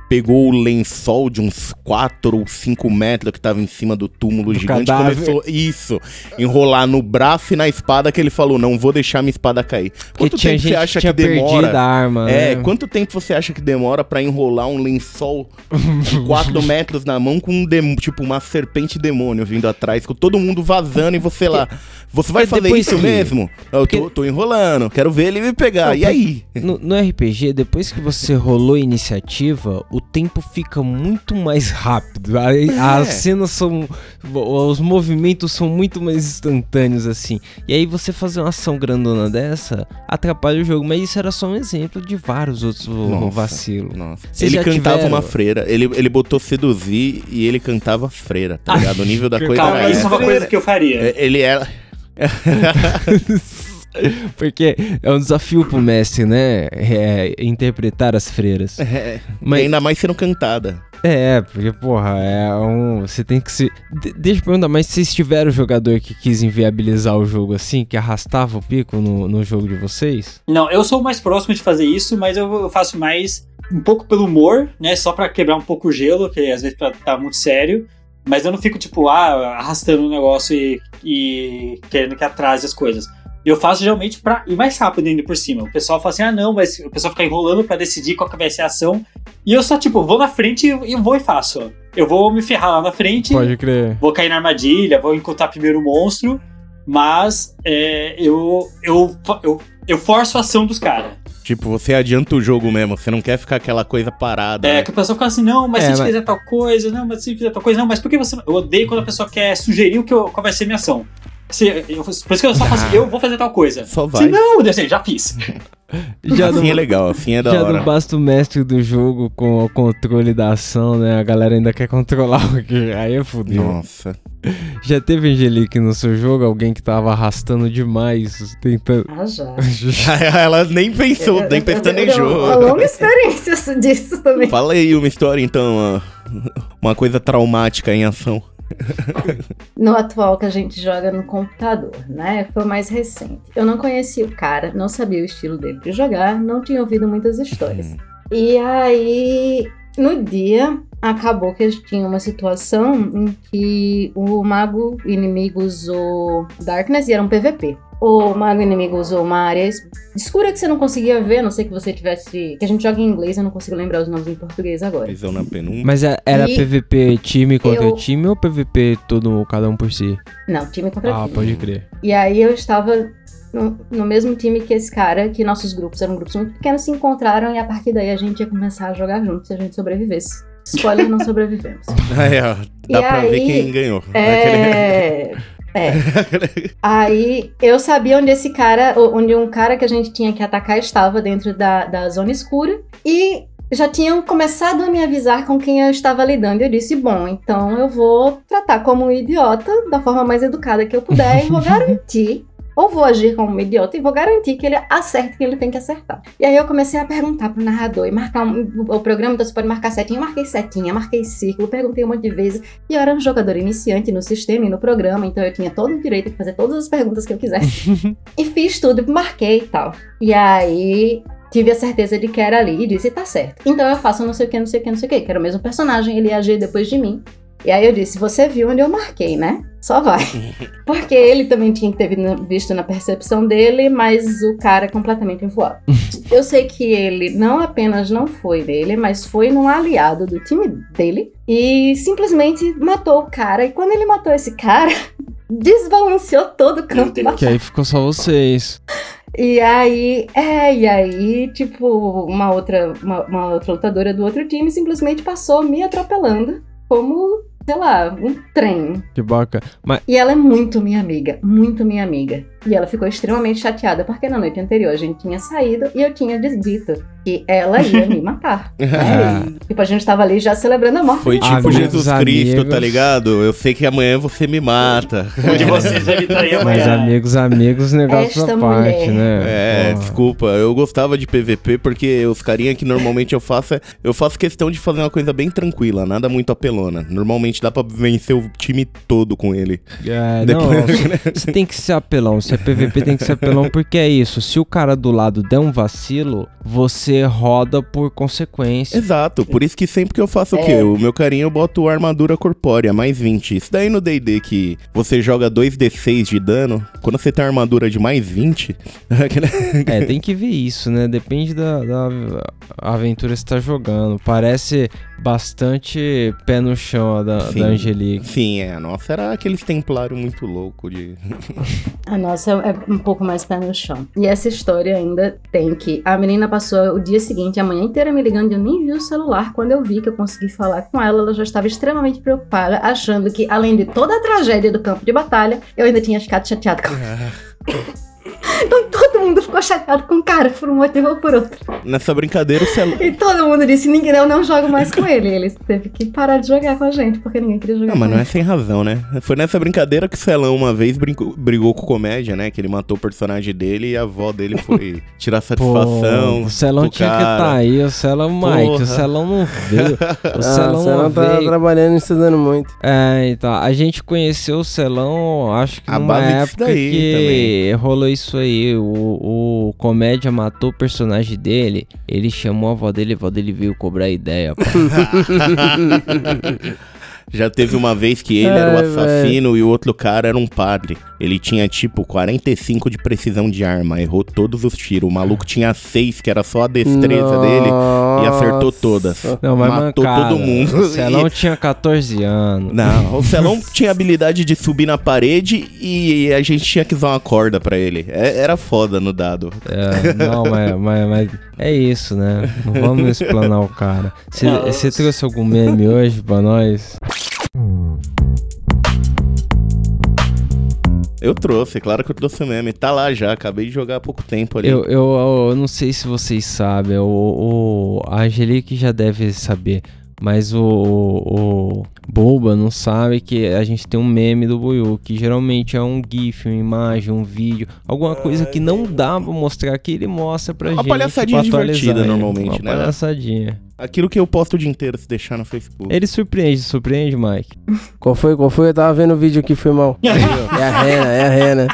Pegou o lençol de uns 4 ou 5 metros que tava em cima do túmulo Do gigante. cadáver. Começou, isso, enrolar no braço e na espada que ele falou, não vou deixar minha espada cair. Porque Quanto tempo você acha que demora? arma. É, né? quanto tempo você acha que demora pra enrolar um lençol de *laughs* 4 metros na mão com um dem- tipo uma serpente demônio vindo atrás, com todo mundo vazando e você lá. Você vai fazer isso que- mesmo? Eu tô, Porque- tô enrolando, quero ver ele me pegar. Não, e aí? No, no RPG, depois que você rolou a iniciativa, o tempo fica muito mais rápido. A- É. As cenas são. Os movimentos são muito mais instantâneos, assim. E aí você fazer uma ação grandona dessa atrapalha o jogo. Mas isso era só um exemplo de vários outros Nossa. vacilos. Nossa. Vocês ele cantava tiveram- uma freira. Ele, ele botou seduzir e ele cantava freira, tá ligado? O nível da *laughs* coisa Calma, era isso é uma coisa que eu faria. É, Ele era. *laughs* *laughs* Porque é um desafio pro mestre, né? É, interpretar as freiras. É, Mas- Ainda mais sendo cantada. É, porque, porra, é um. Você tem que se. De- deixa eu perguntar, mas vocês tiveram jogador que quis inviabilizar o jogo assim, que arrastava o pico no, no jogo de vocês? Não, eu sou o mais próximo de fazer isso, mas eu faço mais um pouco pelo humor, né? Só pra quebrar um pouco o gelo, que às vezes tá, tá muito sério. Mas eu não fico, tipo, ah, arrastando o negócio e, e querendo que atrase as coisas. Eu faço geralmente pra ir mais rápido ainda por cima. O pessoal fala assim, ah, não, mas o pessoal fica enrolando pra decidir qual que vai ser a ação. E eu só, tipo, vou na frente e vou e faço. Eu vou me ferrar lá na frente, crer. vou cair na armadilha, vou encontrar primeiro o monstro, mas é, eu, eu, eu, eu forço a ação dos caras. Tipo, você adianta o jogo mesmo, você não quer ficar aquela coisa parada. É, né? que a pessoa fica assim, não, mas É, se a gente mas- fizer tal coisa, não, mas se fizer tal coisa, não, mas por que você. Eu odeio quando a pessoa quer sugerir o que eu- qual vai ser a minha ação. Se, eu, por isso que eu só faço assim, eu vou fazer tal coisa. Só Se vai. não, eu já fiz. *laughs* Já assim não, é legal, assim é da já hora. não basta o mestre do jogo com o controle da ação, né? A galera ainda quer controlar o que. Aí é fudeu. Nossa. Já teve Angelique no seu jogo? Alguém que tava arrastando demais, tentando. Ah, já. *laughs* *laughs* Ela nem pensou, nem Eu- pestanejou. eu- Uma longa experiência disso também. Fala aí uma história, então, uma coisa traumática em ação. *laughs* No atual que a gente joga no computador, né? Foi o mais recente. Eu não conhecia o cara, não sabia o estilo dele de jogar, não tinha ouvido muitas histórias. E aí, no dia, acabou que a gente tinha uma situação em que o mago inimigo usou Darkness e era um PVP. O mago inimigo usou uma área es- escura que você não conseguia ver, a não sei que você tivesse. Que a gente joga em inglês, eu não consigo lembrar os nomes em português agora. Prisão na penumbra. Mas é- era E PVP time contra eu- time ou PVP todo, cada um por si? Não, time contra Ah, time. pode crer. E aí eu estava no, no mesmo time que esse cara, que nossos grupos eram grupos muito pequenos, se encontraram e a partir daí a gente ia começar a jogar juntos se a gente sobrevivesse. Spoiler, não sobrevivemos. *laughs* Ó, dá E pra ver aí, quem ganhou. É. *laughs* É. *laughs* Aí eu sabia onde esse cara, onde um cara que a gente tinha que atacar estava dentro da, da zona escura. E já tinham começado a me avisar com quem eu estava lidando. E eu disse: bom, então eu vou tratar como um idiota da forma mais educada que eu puder e vou *laughs* garantir. Ou vou agir como um idiota e vou garantir que ele acerte quem ele tem que acertar. E aí eu comecei a perguntar pro narrador e marcar um- o programa, então você pode marcar setinha. Eu marquei setinha, marquei círculo, perguntei um monte de vezes. E eu era um jogador iniciante no sistema e no programa, então eu tinha todo o direito de fazer todas as perguntas que eu quisesse. *laughs* e fiz tudo, marquei e tal. E aí tive a certeza de que era ali e disse, tá certo. Então eu faço não sei o que, não sei o que, não sei o que, que era o mesmo personagem, ele ia agir depois de mim. E aí eu disse: Você viu onde eu marquei, né? Só vai. *laughs* Porque ele também tinha que ter visto na percepção dele, mas o cara é completamente voado. *laughs* Eu sei que ele não apenas não foi dele, mas foi num aliado do time dele e simplesmente matou o cara. E quando ele matou esse cara, *laughs* desbalanceou todo o campo. Que aí ficou só vocês. E aí, é, e aí, tipo, uma outra, uma, uma outra lutadora do outro time simplesmente passou me atropelando como, sei lá, um trem. Que bacana. Mas E ela é muito minha amiga, muito minha amiga. E ela ficou extremamente chateada porque na noite anterior a gente tinha saído e eu tinha dito que ela ia me matar. *laughs* né? E, tipo, a gente tava ali já celebrando a morte. Foi tipo Amigos, Jesus Cristo, amigos. tá ligado? Eu sei que amanhã você me mata. Um de vocês evitaria Mas amanhã. amigos, amigos, negócio Esta da parte, mulher. né? É, Porra. desculpa, eu gostava de PVP porque os carinha que normalmente eu faço é, eu faço questão de fazer uma coisa bem tranquila, nada muito apelona. Normalmente dá pra vencer o time todo com ele. É, Depois- não, você- você tem que ser apelão. Se é PVP, tem que ser apelão, porque é isso. Se o cara do lado der um vacilo, você roda por consequência. Exato, por isso que sempre que eu faço o quê? É. O meu carinho eu boto armadura corpórea, mais 20. Isso daí no D&D que você joga 2d6 de dano, quando você tem armadura de mais 20... *laughs* É, tem que ver isso, né? Depende da, da aventura que você tá jogando. Parece bastante pé no chão a da, Sim. da Angelique. Sim, é, a nossa era aqueles templário muito louco de... A nossa *laughs* é um pouco mais pé no chão. E essa história ainda tem que. A menina passou o dia seguinte, a manhã inteira me ligando e eu nem vi o celular. Quando eu vi que eu consegui falar com ela, ela já estava extremamente preocupada, achando que, além de toda a tragédia do campo de batalha, eu ainda tinha ficado chateada com ela. *laughs* Então todo mundo ficou chateado com o cara por um motivo ou por outro. Nessa brincadeira o cel... E todo mundo disse: ninguém, eu não jogo mais com ele. E ele teve que parar de jogar com a gente, porque ninguém queria jogar Não, com mas não é sem razão, né? Foi nessa brincadeira que o Celão uma vez brincou- brigou com o comédia, né? Que ele matou o personagem dele e a avó dele foi *laughs* tirar satisfação. Pô, o Celão tinha que cara. estar aí, o Celão Mike, Porra. o Celão não veio. *laughs* O Ah, Celão você não não tá veio. trabalhando e estudando muito. É, então, a gente conheceu o Celão, acho que A numa época daí que rolou isso aí. O, o comédia matou o personagem dele, ele chamou a avó dele, a avó dele veio cobrar ideia. pô. *laughs* Já teve uma vez que ele era o assassino e o outro cara era um padre. Ele tinha tipo 45 de precisão de arma, errou todos os tiros. O maluco tinha 6, que era só a destreza dele, e acertou todas. Não, mas Matou mancada. todo mundo. O Celão E- tinha 14 anos. Não, *laughs* o Celão tinha habilidade de subir na parede e a gente tinha que usar uma corda pra ele. É- era foda no dado. É, não, mas, mas, mas é isso, né? Não vamos explanar o cara. Você trouxe algum meme hoje pra nós? Eu trouxe, claro que eu trouxe meme. Tá lá já, acabei de jogar há pouco tempo ali. Eu, eu, eu não sei se vocês sabem, o, o, a Angelique já deve saber, mas o, o, o Boba não sabe que a gente tem um meme do Buiu, que geralmente é um GIF, uma imagem, um vídeo, alguma coisa que não dá pra mostrar aqui, ele mostra pra Uma gente. palhaçadinha pra atualizar divertida, ele. normalmente, uma né? palhaçadinha. Aquilo que eu posto o dia inteiro se deixar no Facebook. Ele surpreende, surpreende, Mike. Qual foi? Qual foi? Eu tava vendo o vídeo aqui, foi mal. É a Rena, é a Rena.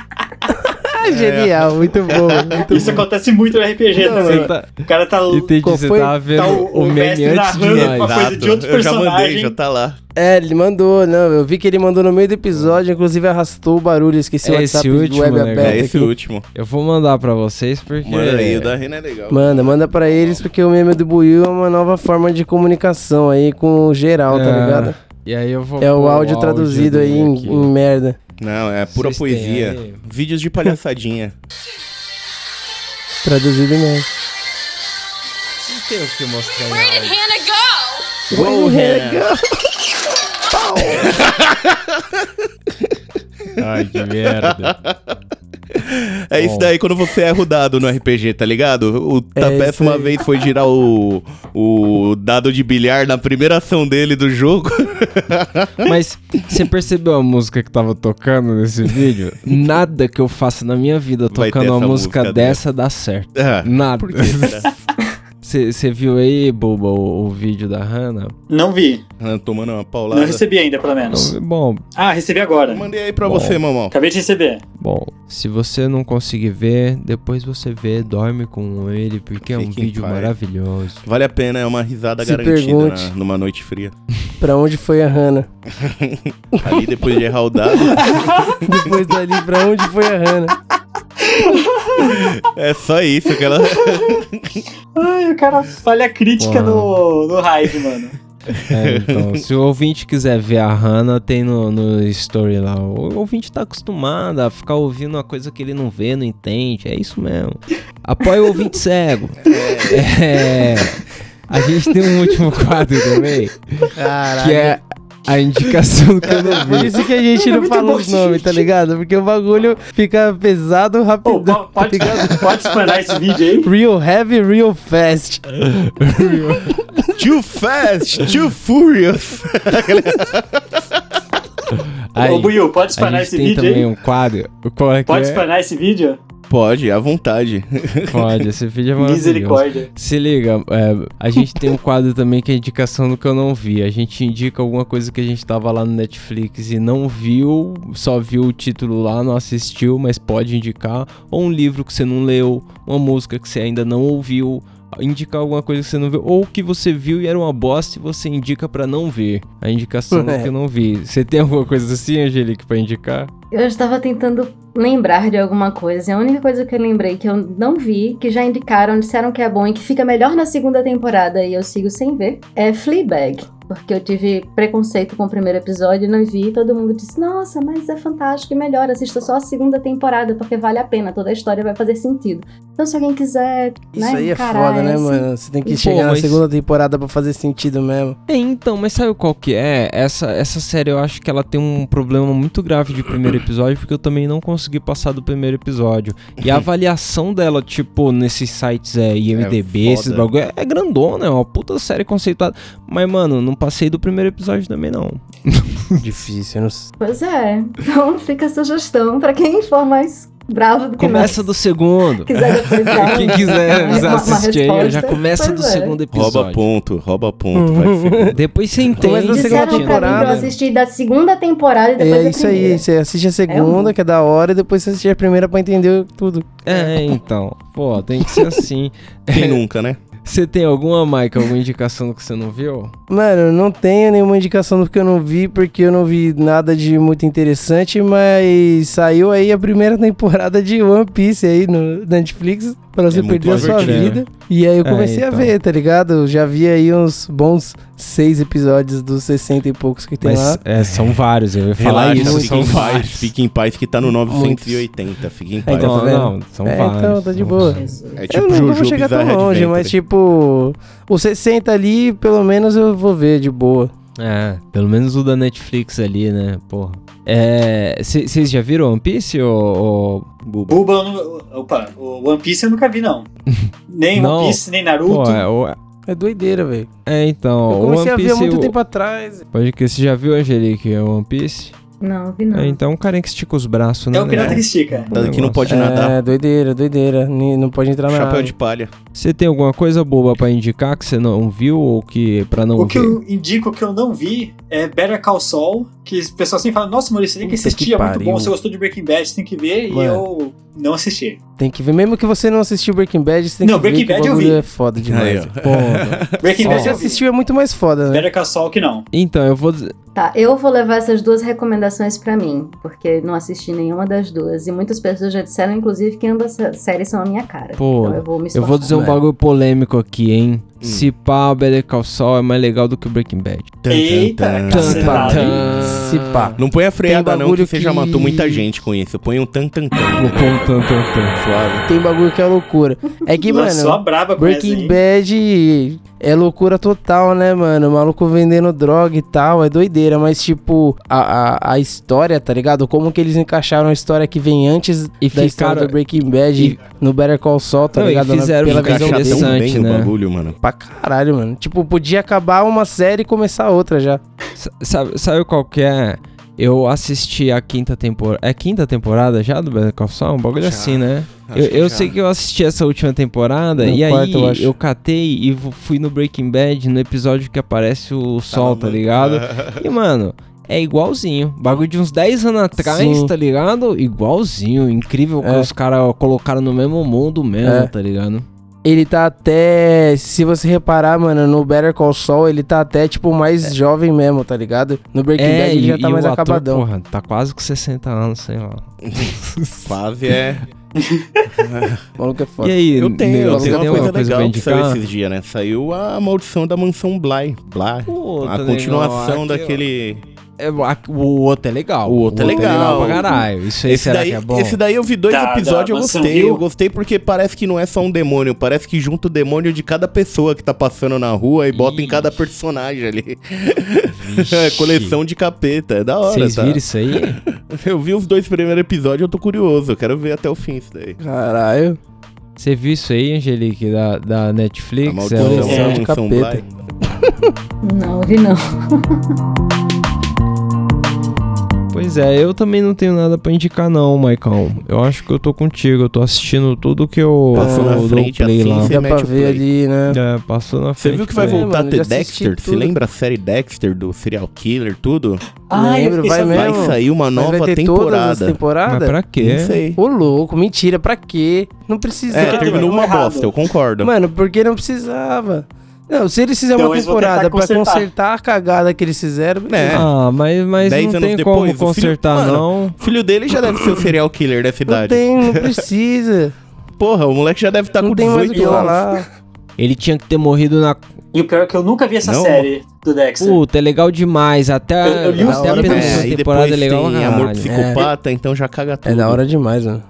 Genial, muito bom. *laughs* Muito Isso bom. acontece muito no RPG Não, também. Você tá, O cara tá. entendi, Qual você foi? tava vendo Tá o, o- o meme mestre antes de nós. uma coisa de outro eu já mandei, personagem. já tá lá. É, ele mandou, não, eu vi que ele mandou no meio do episódio, inclusive arrastou o barulho, esqueci o É esse WhatsApp do último, web né, aberto cara? É esse aqui. último. Eu vou mandar pra vocês porque... Manda aí, o da Rena é legal. Manda, manda pra eles, porque o meme do Buiu é uma nova forma de comunicação aí com o geral, tá É, ligado? E aí eu vou É o pôr áudio traduzido aí em, em merda. Não, é pura Vocês poesia. Vídeos de palhaçadinha. *laughs* Traduzido em merda. Não tem o que mostrar Where did. Hannah go? Uou, Rena. *laughs* Ai, que merda. *laughs* É isso Bom. daí quando você erra o dado no RPG, tá ligado? O Tapete isso uma vez foi girar o, o dado de bilhar na primeira ação dele do jogo. *laughs* Mas você percebeu a música que tava tocando nesse vídeo? Nada que eu faça na minha vida Vai tocando uma música, música dessa dá certo. Ah, Nada. por que será? *laughs* Você viu aí, Boba, o, o vídeo da Hannah? Não vi. Ah, Tomando uma paulada. Não recebi ainda, pelo menos. Então, Bom, Ah, recebi agora. Eu mandei aí pra Bom. você, mamão. Acabei de receber. bom, se você não conseguir ver, depois você vê, dorme com ele, porque é um Fique vídeo paz. maravilhoso. Vale a pena, é uma risada Se garantida pergunte. na- numa noite fria. *laughs* pra onde foi a Hannah? *laughs* Ali depois de errar o dado. *laughs* Depois dali, pra onde foi a Hannah? É só isso que ela. Ai, o cara falha crítica no, no Hive, mano. É, então, se o ouvinte quiser ver a Hannah, tem no, no story lá. O ouvinte tá acostumado a ficar ouvindo uma coisa que ele não vê, não entende. É isso mesmo. Apoia o ouvinte cego. É. A gente tem um último quadro também, Caralho. que é a indicação que eu não Por vi. isso que a gente É não muito fala bom os esse nomes, vídeo. tá ligado? Porque o bagulho fica pesado Pô, rapidão. po- tá pode, pode explanar esse vídeo aí? Real heavy, real fast. *laughs* Too fast, too furious. Aí, Ô, Buiu, pode a explanar gente esse tem vídeo também aí? um quadro. Qual é que Pode é? explanar esse vídeo? Pode, à vontade. Pode, esse vídeo é maravilhoso. Misericórdia. Se liga, é, a gente tem um quadro também que é indicação do que eu não vi. A gente indica alguma coisa que a gente tava lá no Netflix e não viu, só viu o título lá, não assistiu, mas pode indicar. Ou um livro que você não leu, uma música que você ainda não ouviu. Indicar alguma coisa que você não viu, ou que você viu e era uma bosta e você indica pra não ver. A indicação do *laughs* É. que eu não vi. Você tem alguma coisa assim, Angelique, pra indicar? Eu estava tentando lembrar de alguma coisa. E a única coisa que eu lembrei que eu não vi, que já indicaram, disseram que é bom e que fica melhor na segunda temporada e eu sigo sem ver, é Fleabag. Porque eu tive preconceito com o primeiro episódio e não vi. E todo mundo disse: Nossa, mas é fantástico e melhor. Assista só a segunda temporada porque vale a pena. Toda a história vai fazer sentido. Então, se alguém quiser. Isso né, aí é foda, né, essa- mano? Você tem que Pô, chegar mas- na segunda temporada pra fazer sentido mesmo. É, então, mas sabe qual que é? Essa, essa série eu acho que ela tem um problema muito grave de primeiro episódio, porque eu também não consegui passar do primeiro episódio. E a *laughs* avaliação dela, tipo, nesses sites é, IMDB, É esses bagulho, é, é grandona, é uma puta série conceituada. Mas, mano, não passei do primeiro episódio também, não. Difícil, não sei. Pois é. Então, fica a sugestão pra quem for mais bravo do que Começa nós. do segundo. *laughs* quiser depois Quem uma- quiser uma- uma assistir aí, já começa pois do é. segundo episódio. Rouba ponto, rouba ponto. Vai *laughs* ser. Depois você entende. Começa da segunda Disseram pra mim eu temporada. assistir da segunda temporada e depois É da isso primeira. aí, você assiste a segunda, um- que é da hora, e depois você assiste a primeira pra entender tudo. É, então. Pô, tem que ser assim. Quem nunca, né? Você tem alguma, Mike, alguma indicação que você não viu? Mano, não tenho nenhuma indicação do que eu não vi, porque eu não vi nada de muito interessante, mas saiu aí a primeira *laughs* temporada de One Piece aí no Netflix, pra você É a sua vida. E aí eu É, comecei a então. ver, tá ligado? Eu já vi aí uns bons seis episódios dos 60 e poucos que tem Mas lá. é, são vários, eu ia falar Relaxa, isso. fique São em paz. vários. Fique em paz que tá no 980. Fique em paz. então, Não, tá vendo? não, são É, vários. então, tá de boa. É eu tipo não vou chegar tão longe, mas tipo, os 60 ali, pelo menos eu vou ver de boa. É, pelo menos o da Netflix ali, né? Porra. É. Vocês já viram One Piece ou. ou- Buba. Buba, eu não- opa, o One Piece eu nunca vi, não. *laughs* Nem Não. One Piece, nem Naruto. Pô, é, o- É doideira, velho. é, então. Eu comecei One a ver há Piece. muito o- tempo atrás. Pode que você já viu, Angelique, o One Piece? Não, vi não. É, então um carinha que estica os braços, né? É o pirata né? que estica. Tá, que não pode é, nadar. doideira, doideira. Ni- Não pode entrar na Chapéu de palha. Você tem alguma coisa boba pra indicar que você não viu ou que pra não O que ver? eu indico que eu não vi é Better Call Saul, que o pessoal sempre fala, nossa, Maurício, você tem que assistir, que é muito bom, você gostou de Breaking Bad, você tem que ver, Mano. e eu não assisti. Tem que ver. Mesmo que você não assistiu Breaking Bad, você tem Não, que ver Breaking que o Bad eu vi. é foda demais. Aí. Pô, *laughs* Breaking Se Bad você assistiu é muito mais foda, né? Better Call Saul que não. então, eu vou dizer. Tá, eu vou levar essas duas recomendações pra mim, porque não assisti nenhuma das duas. E muitas pessoas já disseram, inclusive, que ambas as séries são a minha cara. Pô, então eu vou me Eu esforçar. vou dizer um bagulho polêmico aqui, hein? Hum. Se pá, o Better Call Saul é mais legal do que o Breaking Bad. Tan, tan, Eita, tan. cacetada. Se pá. Não põe a freada não, que você já que- matou muita gente com isso. Põe um tan tan tan. Vou *laughs* pôr um tan, tan, tan. Suave. Tem bagulho que é loucura. É que, mano, braba com Breaking essa? Bad é loucura total, né, mano? O maluco vendendo droga e tal, é doideira. Mas, tipo, a, a, a história, tá ligado? Como que eles encaixaram a história que vem antes E da história do Breaking Bad e- no Better Call Saul, tá Não, ligado? Na- fizeram pela ficar visão interessante, né? bagulho, mano. Pra caralho, mano. Tipo, podia acabar uma série e começar outra já. S- Sabe, sabe qual que é? Eu assisti a quinta temporada. É quinta temporada já do Better Call Saul? Um bagulho Já. assim, né? Eu, que eu sei que eu assisti essa última temporada No e quarto, aí eu acho. eu catei e fui no Breaking Bad no episódio que aparece o sol, tá mano. ligado? *laughs* E, mano, é igualzinho. Bagulho de uns 10 anos atrás, Sim. tá ligado? Igualzinho. Incrível que É. os caras colocaram no mesmo mundo mesmo, É. tá ligado? Ele tá até. Se você reparar, mano, no Better Call Saul, ele tá até, tipo, mais jovem mesmo, tá ligado? No Breaking É, Bad ele e, já tá e mais o ator, acabadão. porra, tá quase com 60 anos, sei lá. *laughs* Quase é. *laughs* Maluco é foda. E aí, Eu tenho, eu tenho uma alguma coisa coisa legal que saiu esses dias, né? Saiu a maldição da mansão Bly. Bly. Pô, a continuação legal. Daquele. É, a- o outro é legal. O outro é legal. pra caralho. Isso aí Esse será daí, que é bom? esse daí eu vi dois Da- episódios e eu gostei. Eu gostei porque parece que não é só um demônio, parece que junta o demônio de cada pessoa que tá passando na rua e bota em cada personagem ali. É, *laughs* coleção de capeta, é da hora, Vocês tá? viram isso aí? *laughs* Eu vi os dois primeiros episódios, eu tô curioso, eu quero ver até o fim isso daí. Caralho. Você viu isso aí, Angelique, da, da A Netflix? maldição É o- Coleção da de capeta. Não, vi não. *laughs* Pois é, eu também não tenho nada pra indicar não, Maicon. Eu acho que eu tô contigo, eu tô assistindo tudo que eu, Passou eu na dou frente play assim, lá. você Dá pra ver play. ali, né? É, passou na Você frente. viu que vai play. voltar mano, a ter Dexter? Você lembra a série Dexter do serial killer, tudo? Ah, eu Lembro, fiquei vai sabendo. Vai mesmo? sair uma nova vai ter as temporada. Mas pra quê? Não sei. Ô, louco, mentira, pra quê? Não precisa. É, terminou uma errado. bosta, eu concordo. Mano, porque não precisava. Não, se eles fizerem Então uma temporada pra consertar. consertar a cagada que eles fizeram, É. Ah, mas, mas Dez não tem depois, como filho- consertar, Mano, não. O filho dele já deve ser o serial killer da não cidade. tem, não *laughs* precisa. Porra, o moleque já deve estar não com tem mais o 18 que anos. Ele tinha que ter morrido na. E o pior é que eu nunca vi essa Não. série do Dexter. Puta, é legal demais. Até, Eu- eu li até a. É, penúltima aí temporada é legal. tem amor psicopata, então já caga tudo. É da hora demais, mano.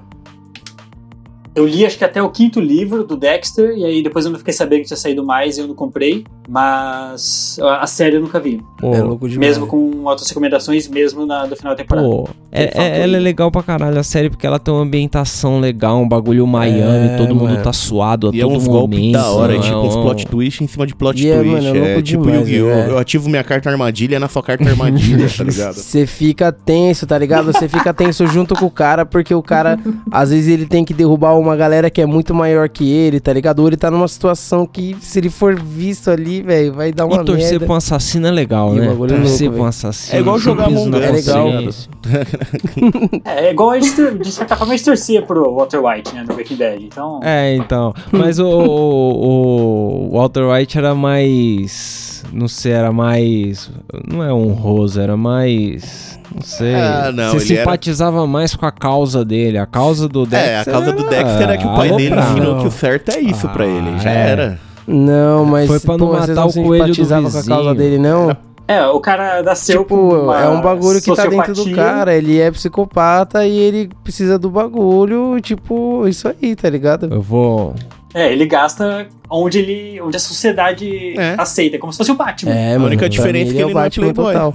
Eu li acho que até o quinto livro do Dexter, e aí depois eu não fiquei sabendo que tinha saído mais e eu não comprei. Mas a série eu nunca vi. Pô, é louco demais. Mesmo com outras recomendações, mesmo na, do final da temporada. Pô, é- é- ela é legal pra caralho a série porque ela tem uma ambientação legal, um bagulho Miami, É, todo mundo mano. tá suado a E é todo uns momento. golpes da hora, não tipo é uns plot twist em cima de plot E é, twist. mano, é é tipo Yu-Gi-Oh! é. Eu ativo minha carta armadilha na sua carta armadilha, tá *laughs* ligado? Você fica tenso, tá ligado? Você fica tenso junto com o cara, porque o cara, às vezes, ele tem que derrubar uma galera que é muito maior que ele, tá ligado? Ou ele tá numa situação que, se ele for visto ali, velho, vai dar uma E torcer merda. pra um assassino é legal, E né? é Torcer louco, pra um assassino. É igual jogar peso Among É legal. *laughs* É, é igual a gente, de certa forma, a gente torcia pro Walter White, né, no Breaking Bad. Então, É, então. Mas o, o, o Walter White era mais. Não sei, era mais. Não é honroso, era mais. Não sei. Ah, não, Você ele era- simpatizava mais com a causa dele. A causa do Dexter. É, a causa do era Dexter é que o pai dele ensinou que o certo é isso pra ele. Já Ah, é. era. Não, mas. Foi pra não pô, matar o coelho do simpatizavam com a causa vizinho. dele, não? é, o cara nasceu com Tipo, uma é um bagulho que tá dentro do cara. Ele é psicopata e ele precisa do bagulho, tipo, isso aí, tá ligado? Eu vou. É, ele gasta onde ele, onde a sociedade É. aceita, como se fosse o Batman. É, A única diferença mim é que ele não é Batman playboy. total.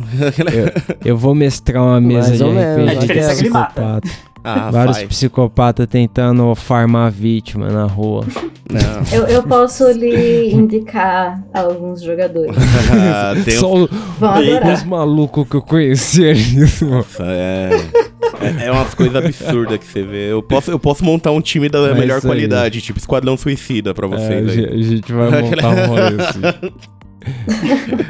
*laughs* Eu vou mestrar uma mesa Mais de ou menos. RPG A diferença é que ele mata. Ah, Vários psicopatas tentando farmar vítima na rua. Não. Eu, eu posso lhe indicar alguns jogadores. Ah, *laughs* tem um- Só adorar. os malucos que eu conheci ali. Nossa, é, é, é umas coisas absurdas que você vê. Eu posso, eu posso montar um time da É melhor qualidade, tipo Esquadrão Suicida pra É, vocês aí. ge- a gente vai *laughs* montar um rolê assim.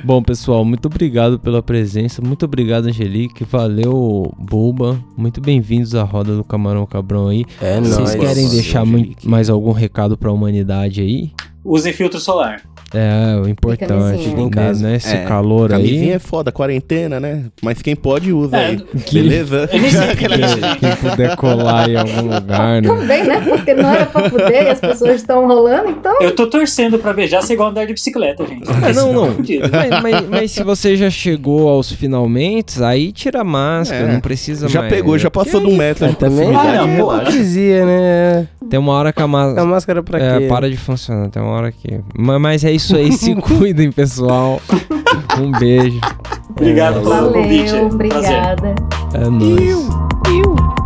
Bom, pessoal, muito obrigado pela presença. Muito obrigado, Angelique. Valeu, Bulba. Muito bem-vindos à roda do Camarão Cabrão aí. É Vocês nóis. querem deixar Angelique. mais algum recado pra humanidade aí? Usem filtro solar. É, o importante, camisinha. né, Em casa. né? Esse É, calor Camisinha aí. é foda, quarentena, né? Mas quem pode usa É, aí. que- Beleza? *laughs* Que é Quem, puder colar em algum lugar, né? Também, né? Porque não era pra poder e as pessoas estão rolando, então. Eu tô torcendo pra beijar ser igual andar de bicicleta, gente. Ah, não, não. Fudido. Mas, mas- mas se você já chegou aos finalmente, aí tira a máscara, É. não precisa Já mais. pegou, já passou um metro É, também proximidade. Ah, não, é hipocrisia, né? Tem uma hora que a A máscara. máscara pra É, quê? para de funcionar, tem uma hora que. Mas, mas é isso aí, se *laughs* cuidem, pessoal. Um beijo. Obrigado pelo Valeu, convite. Obrigada. É nóis.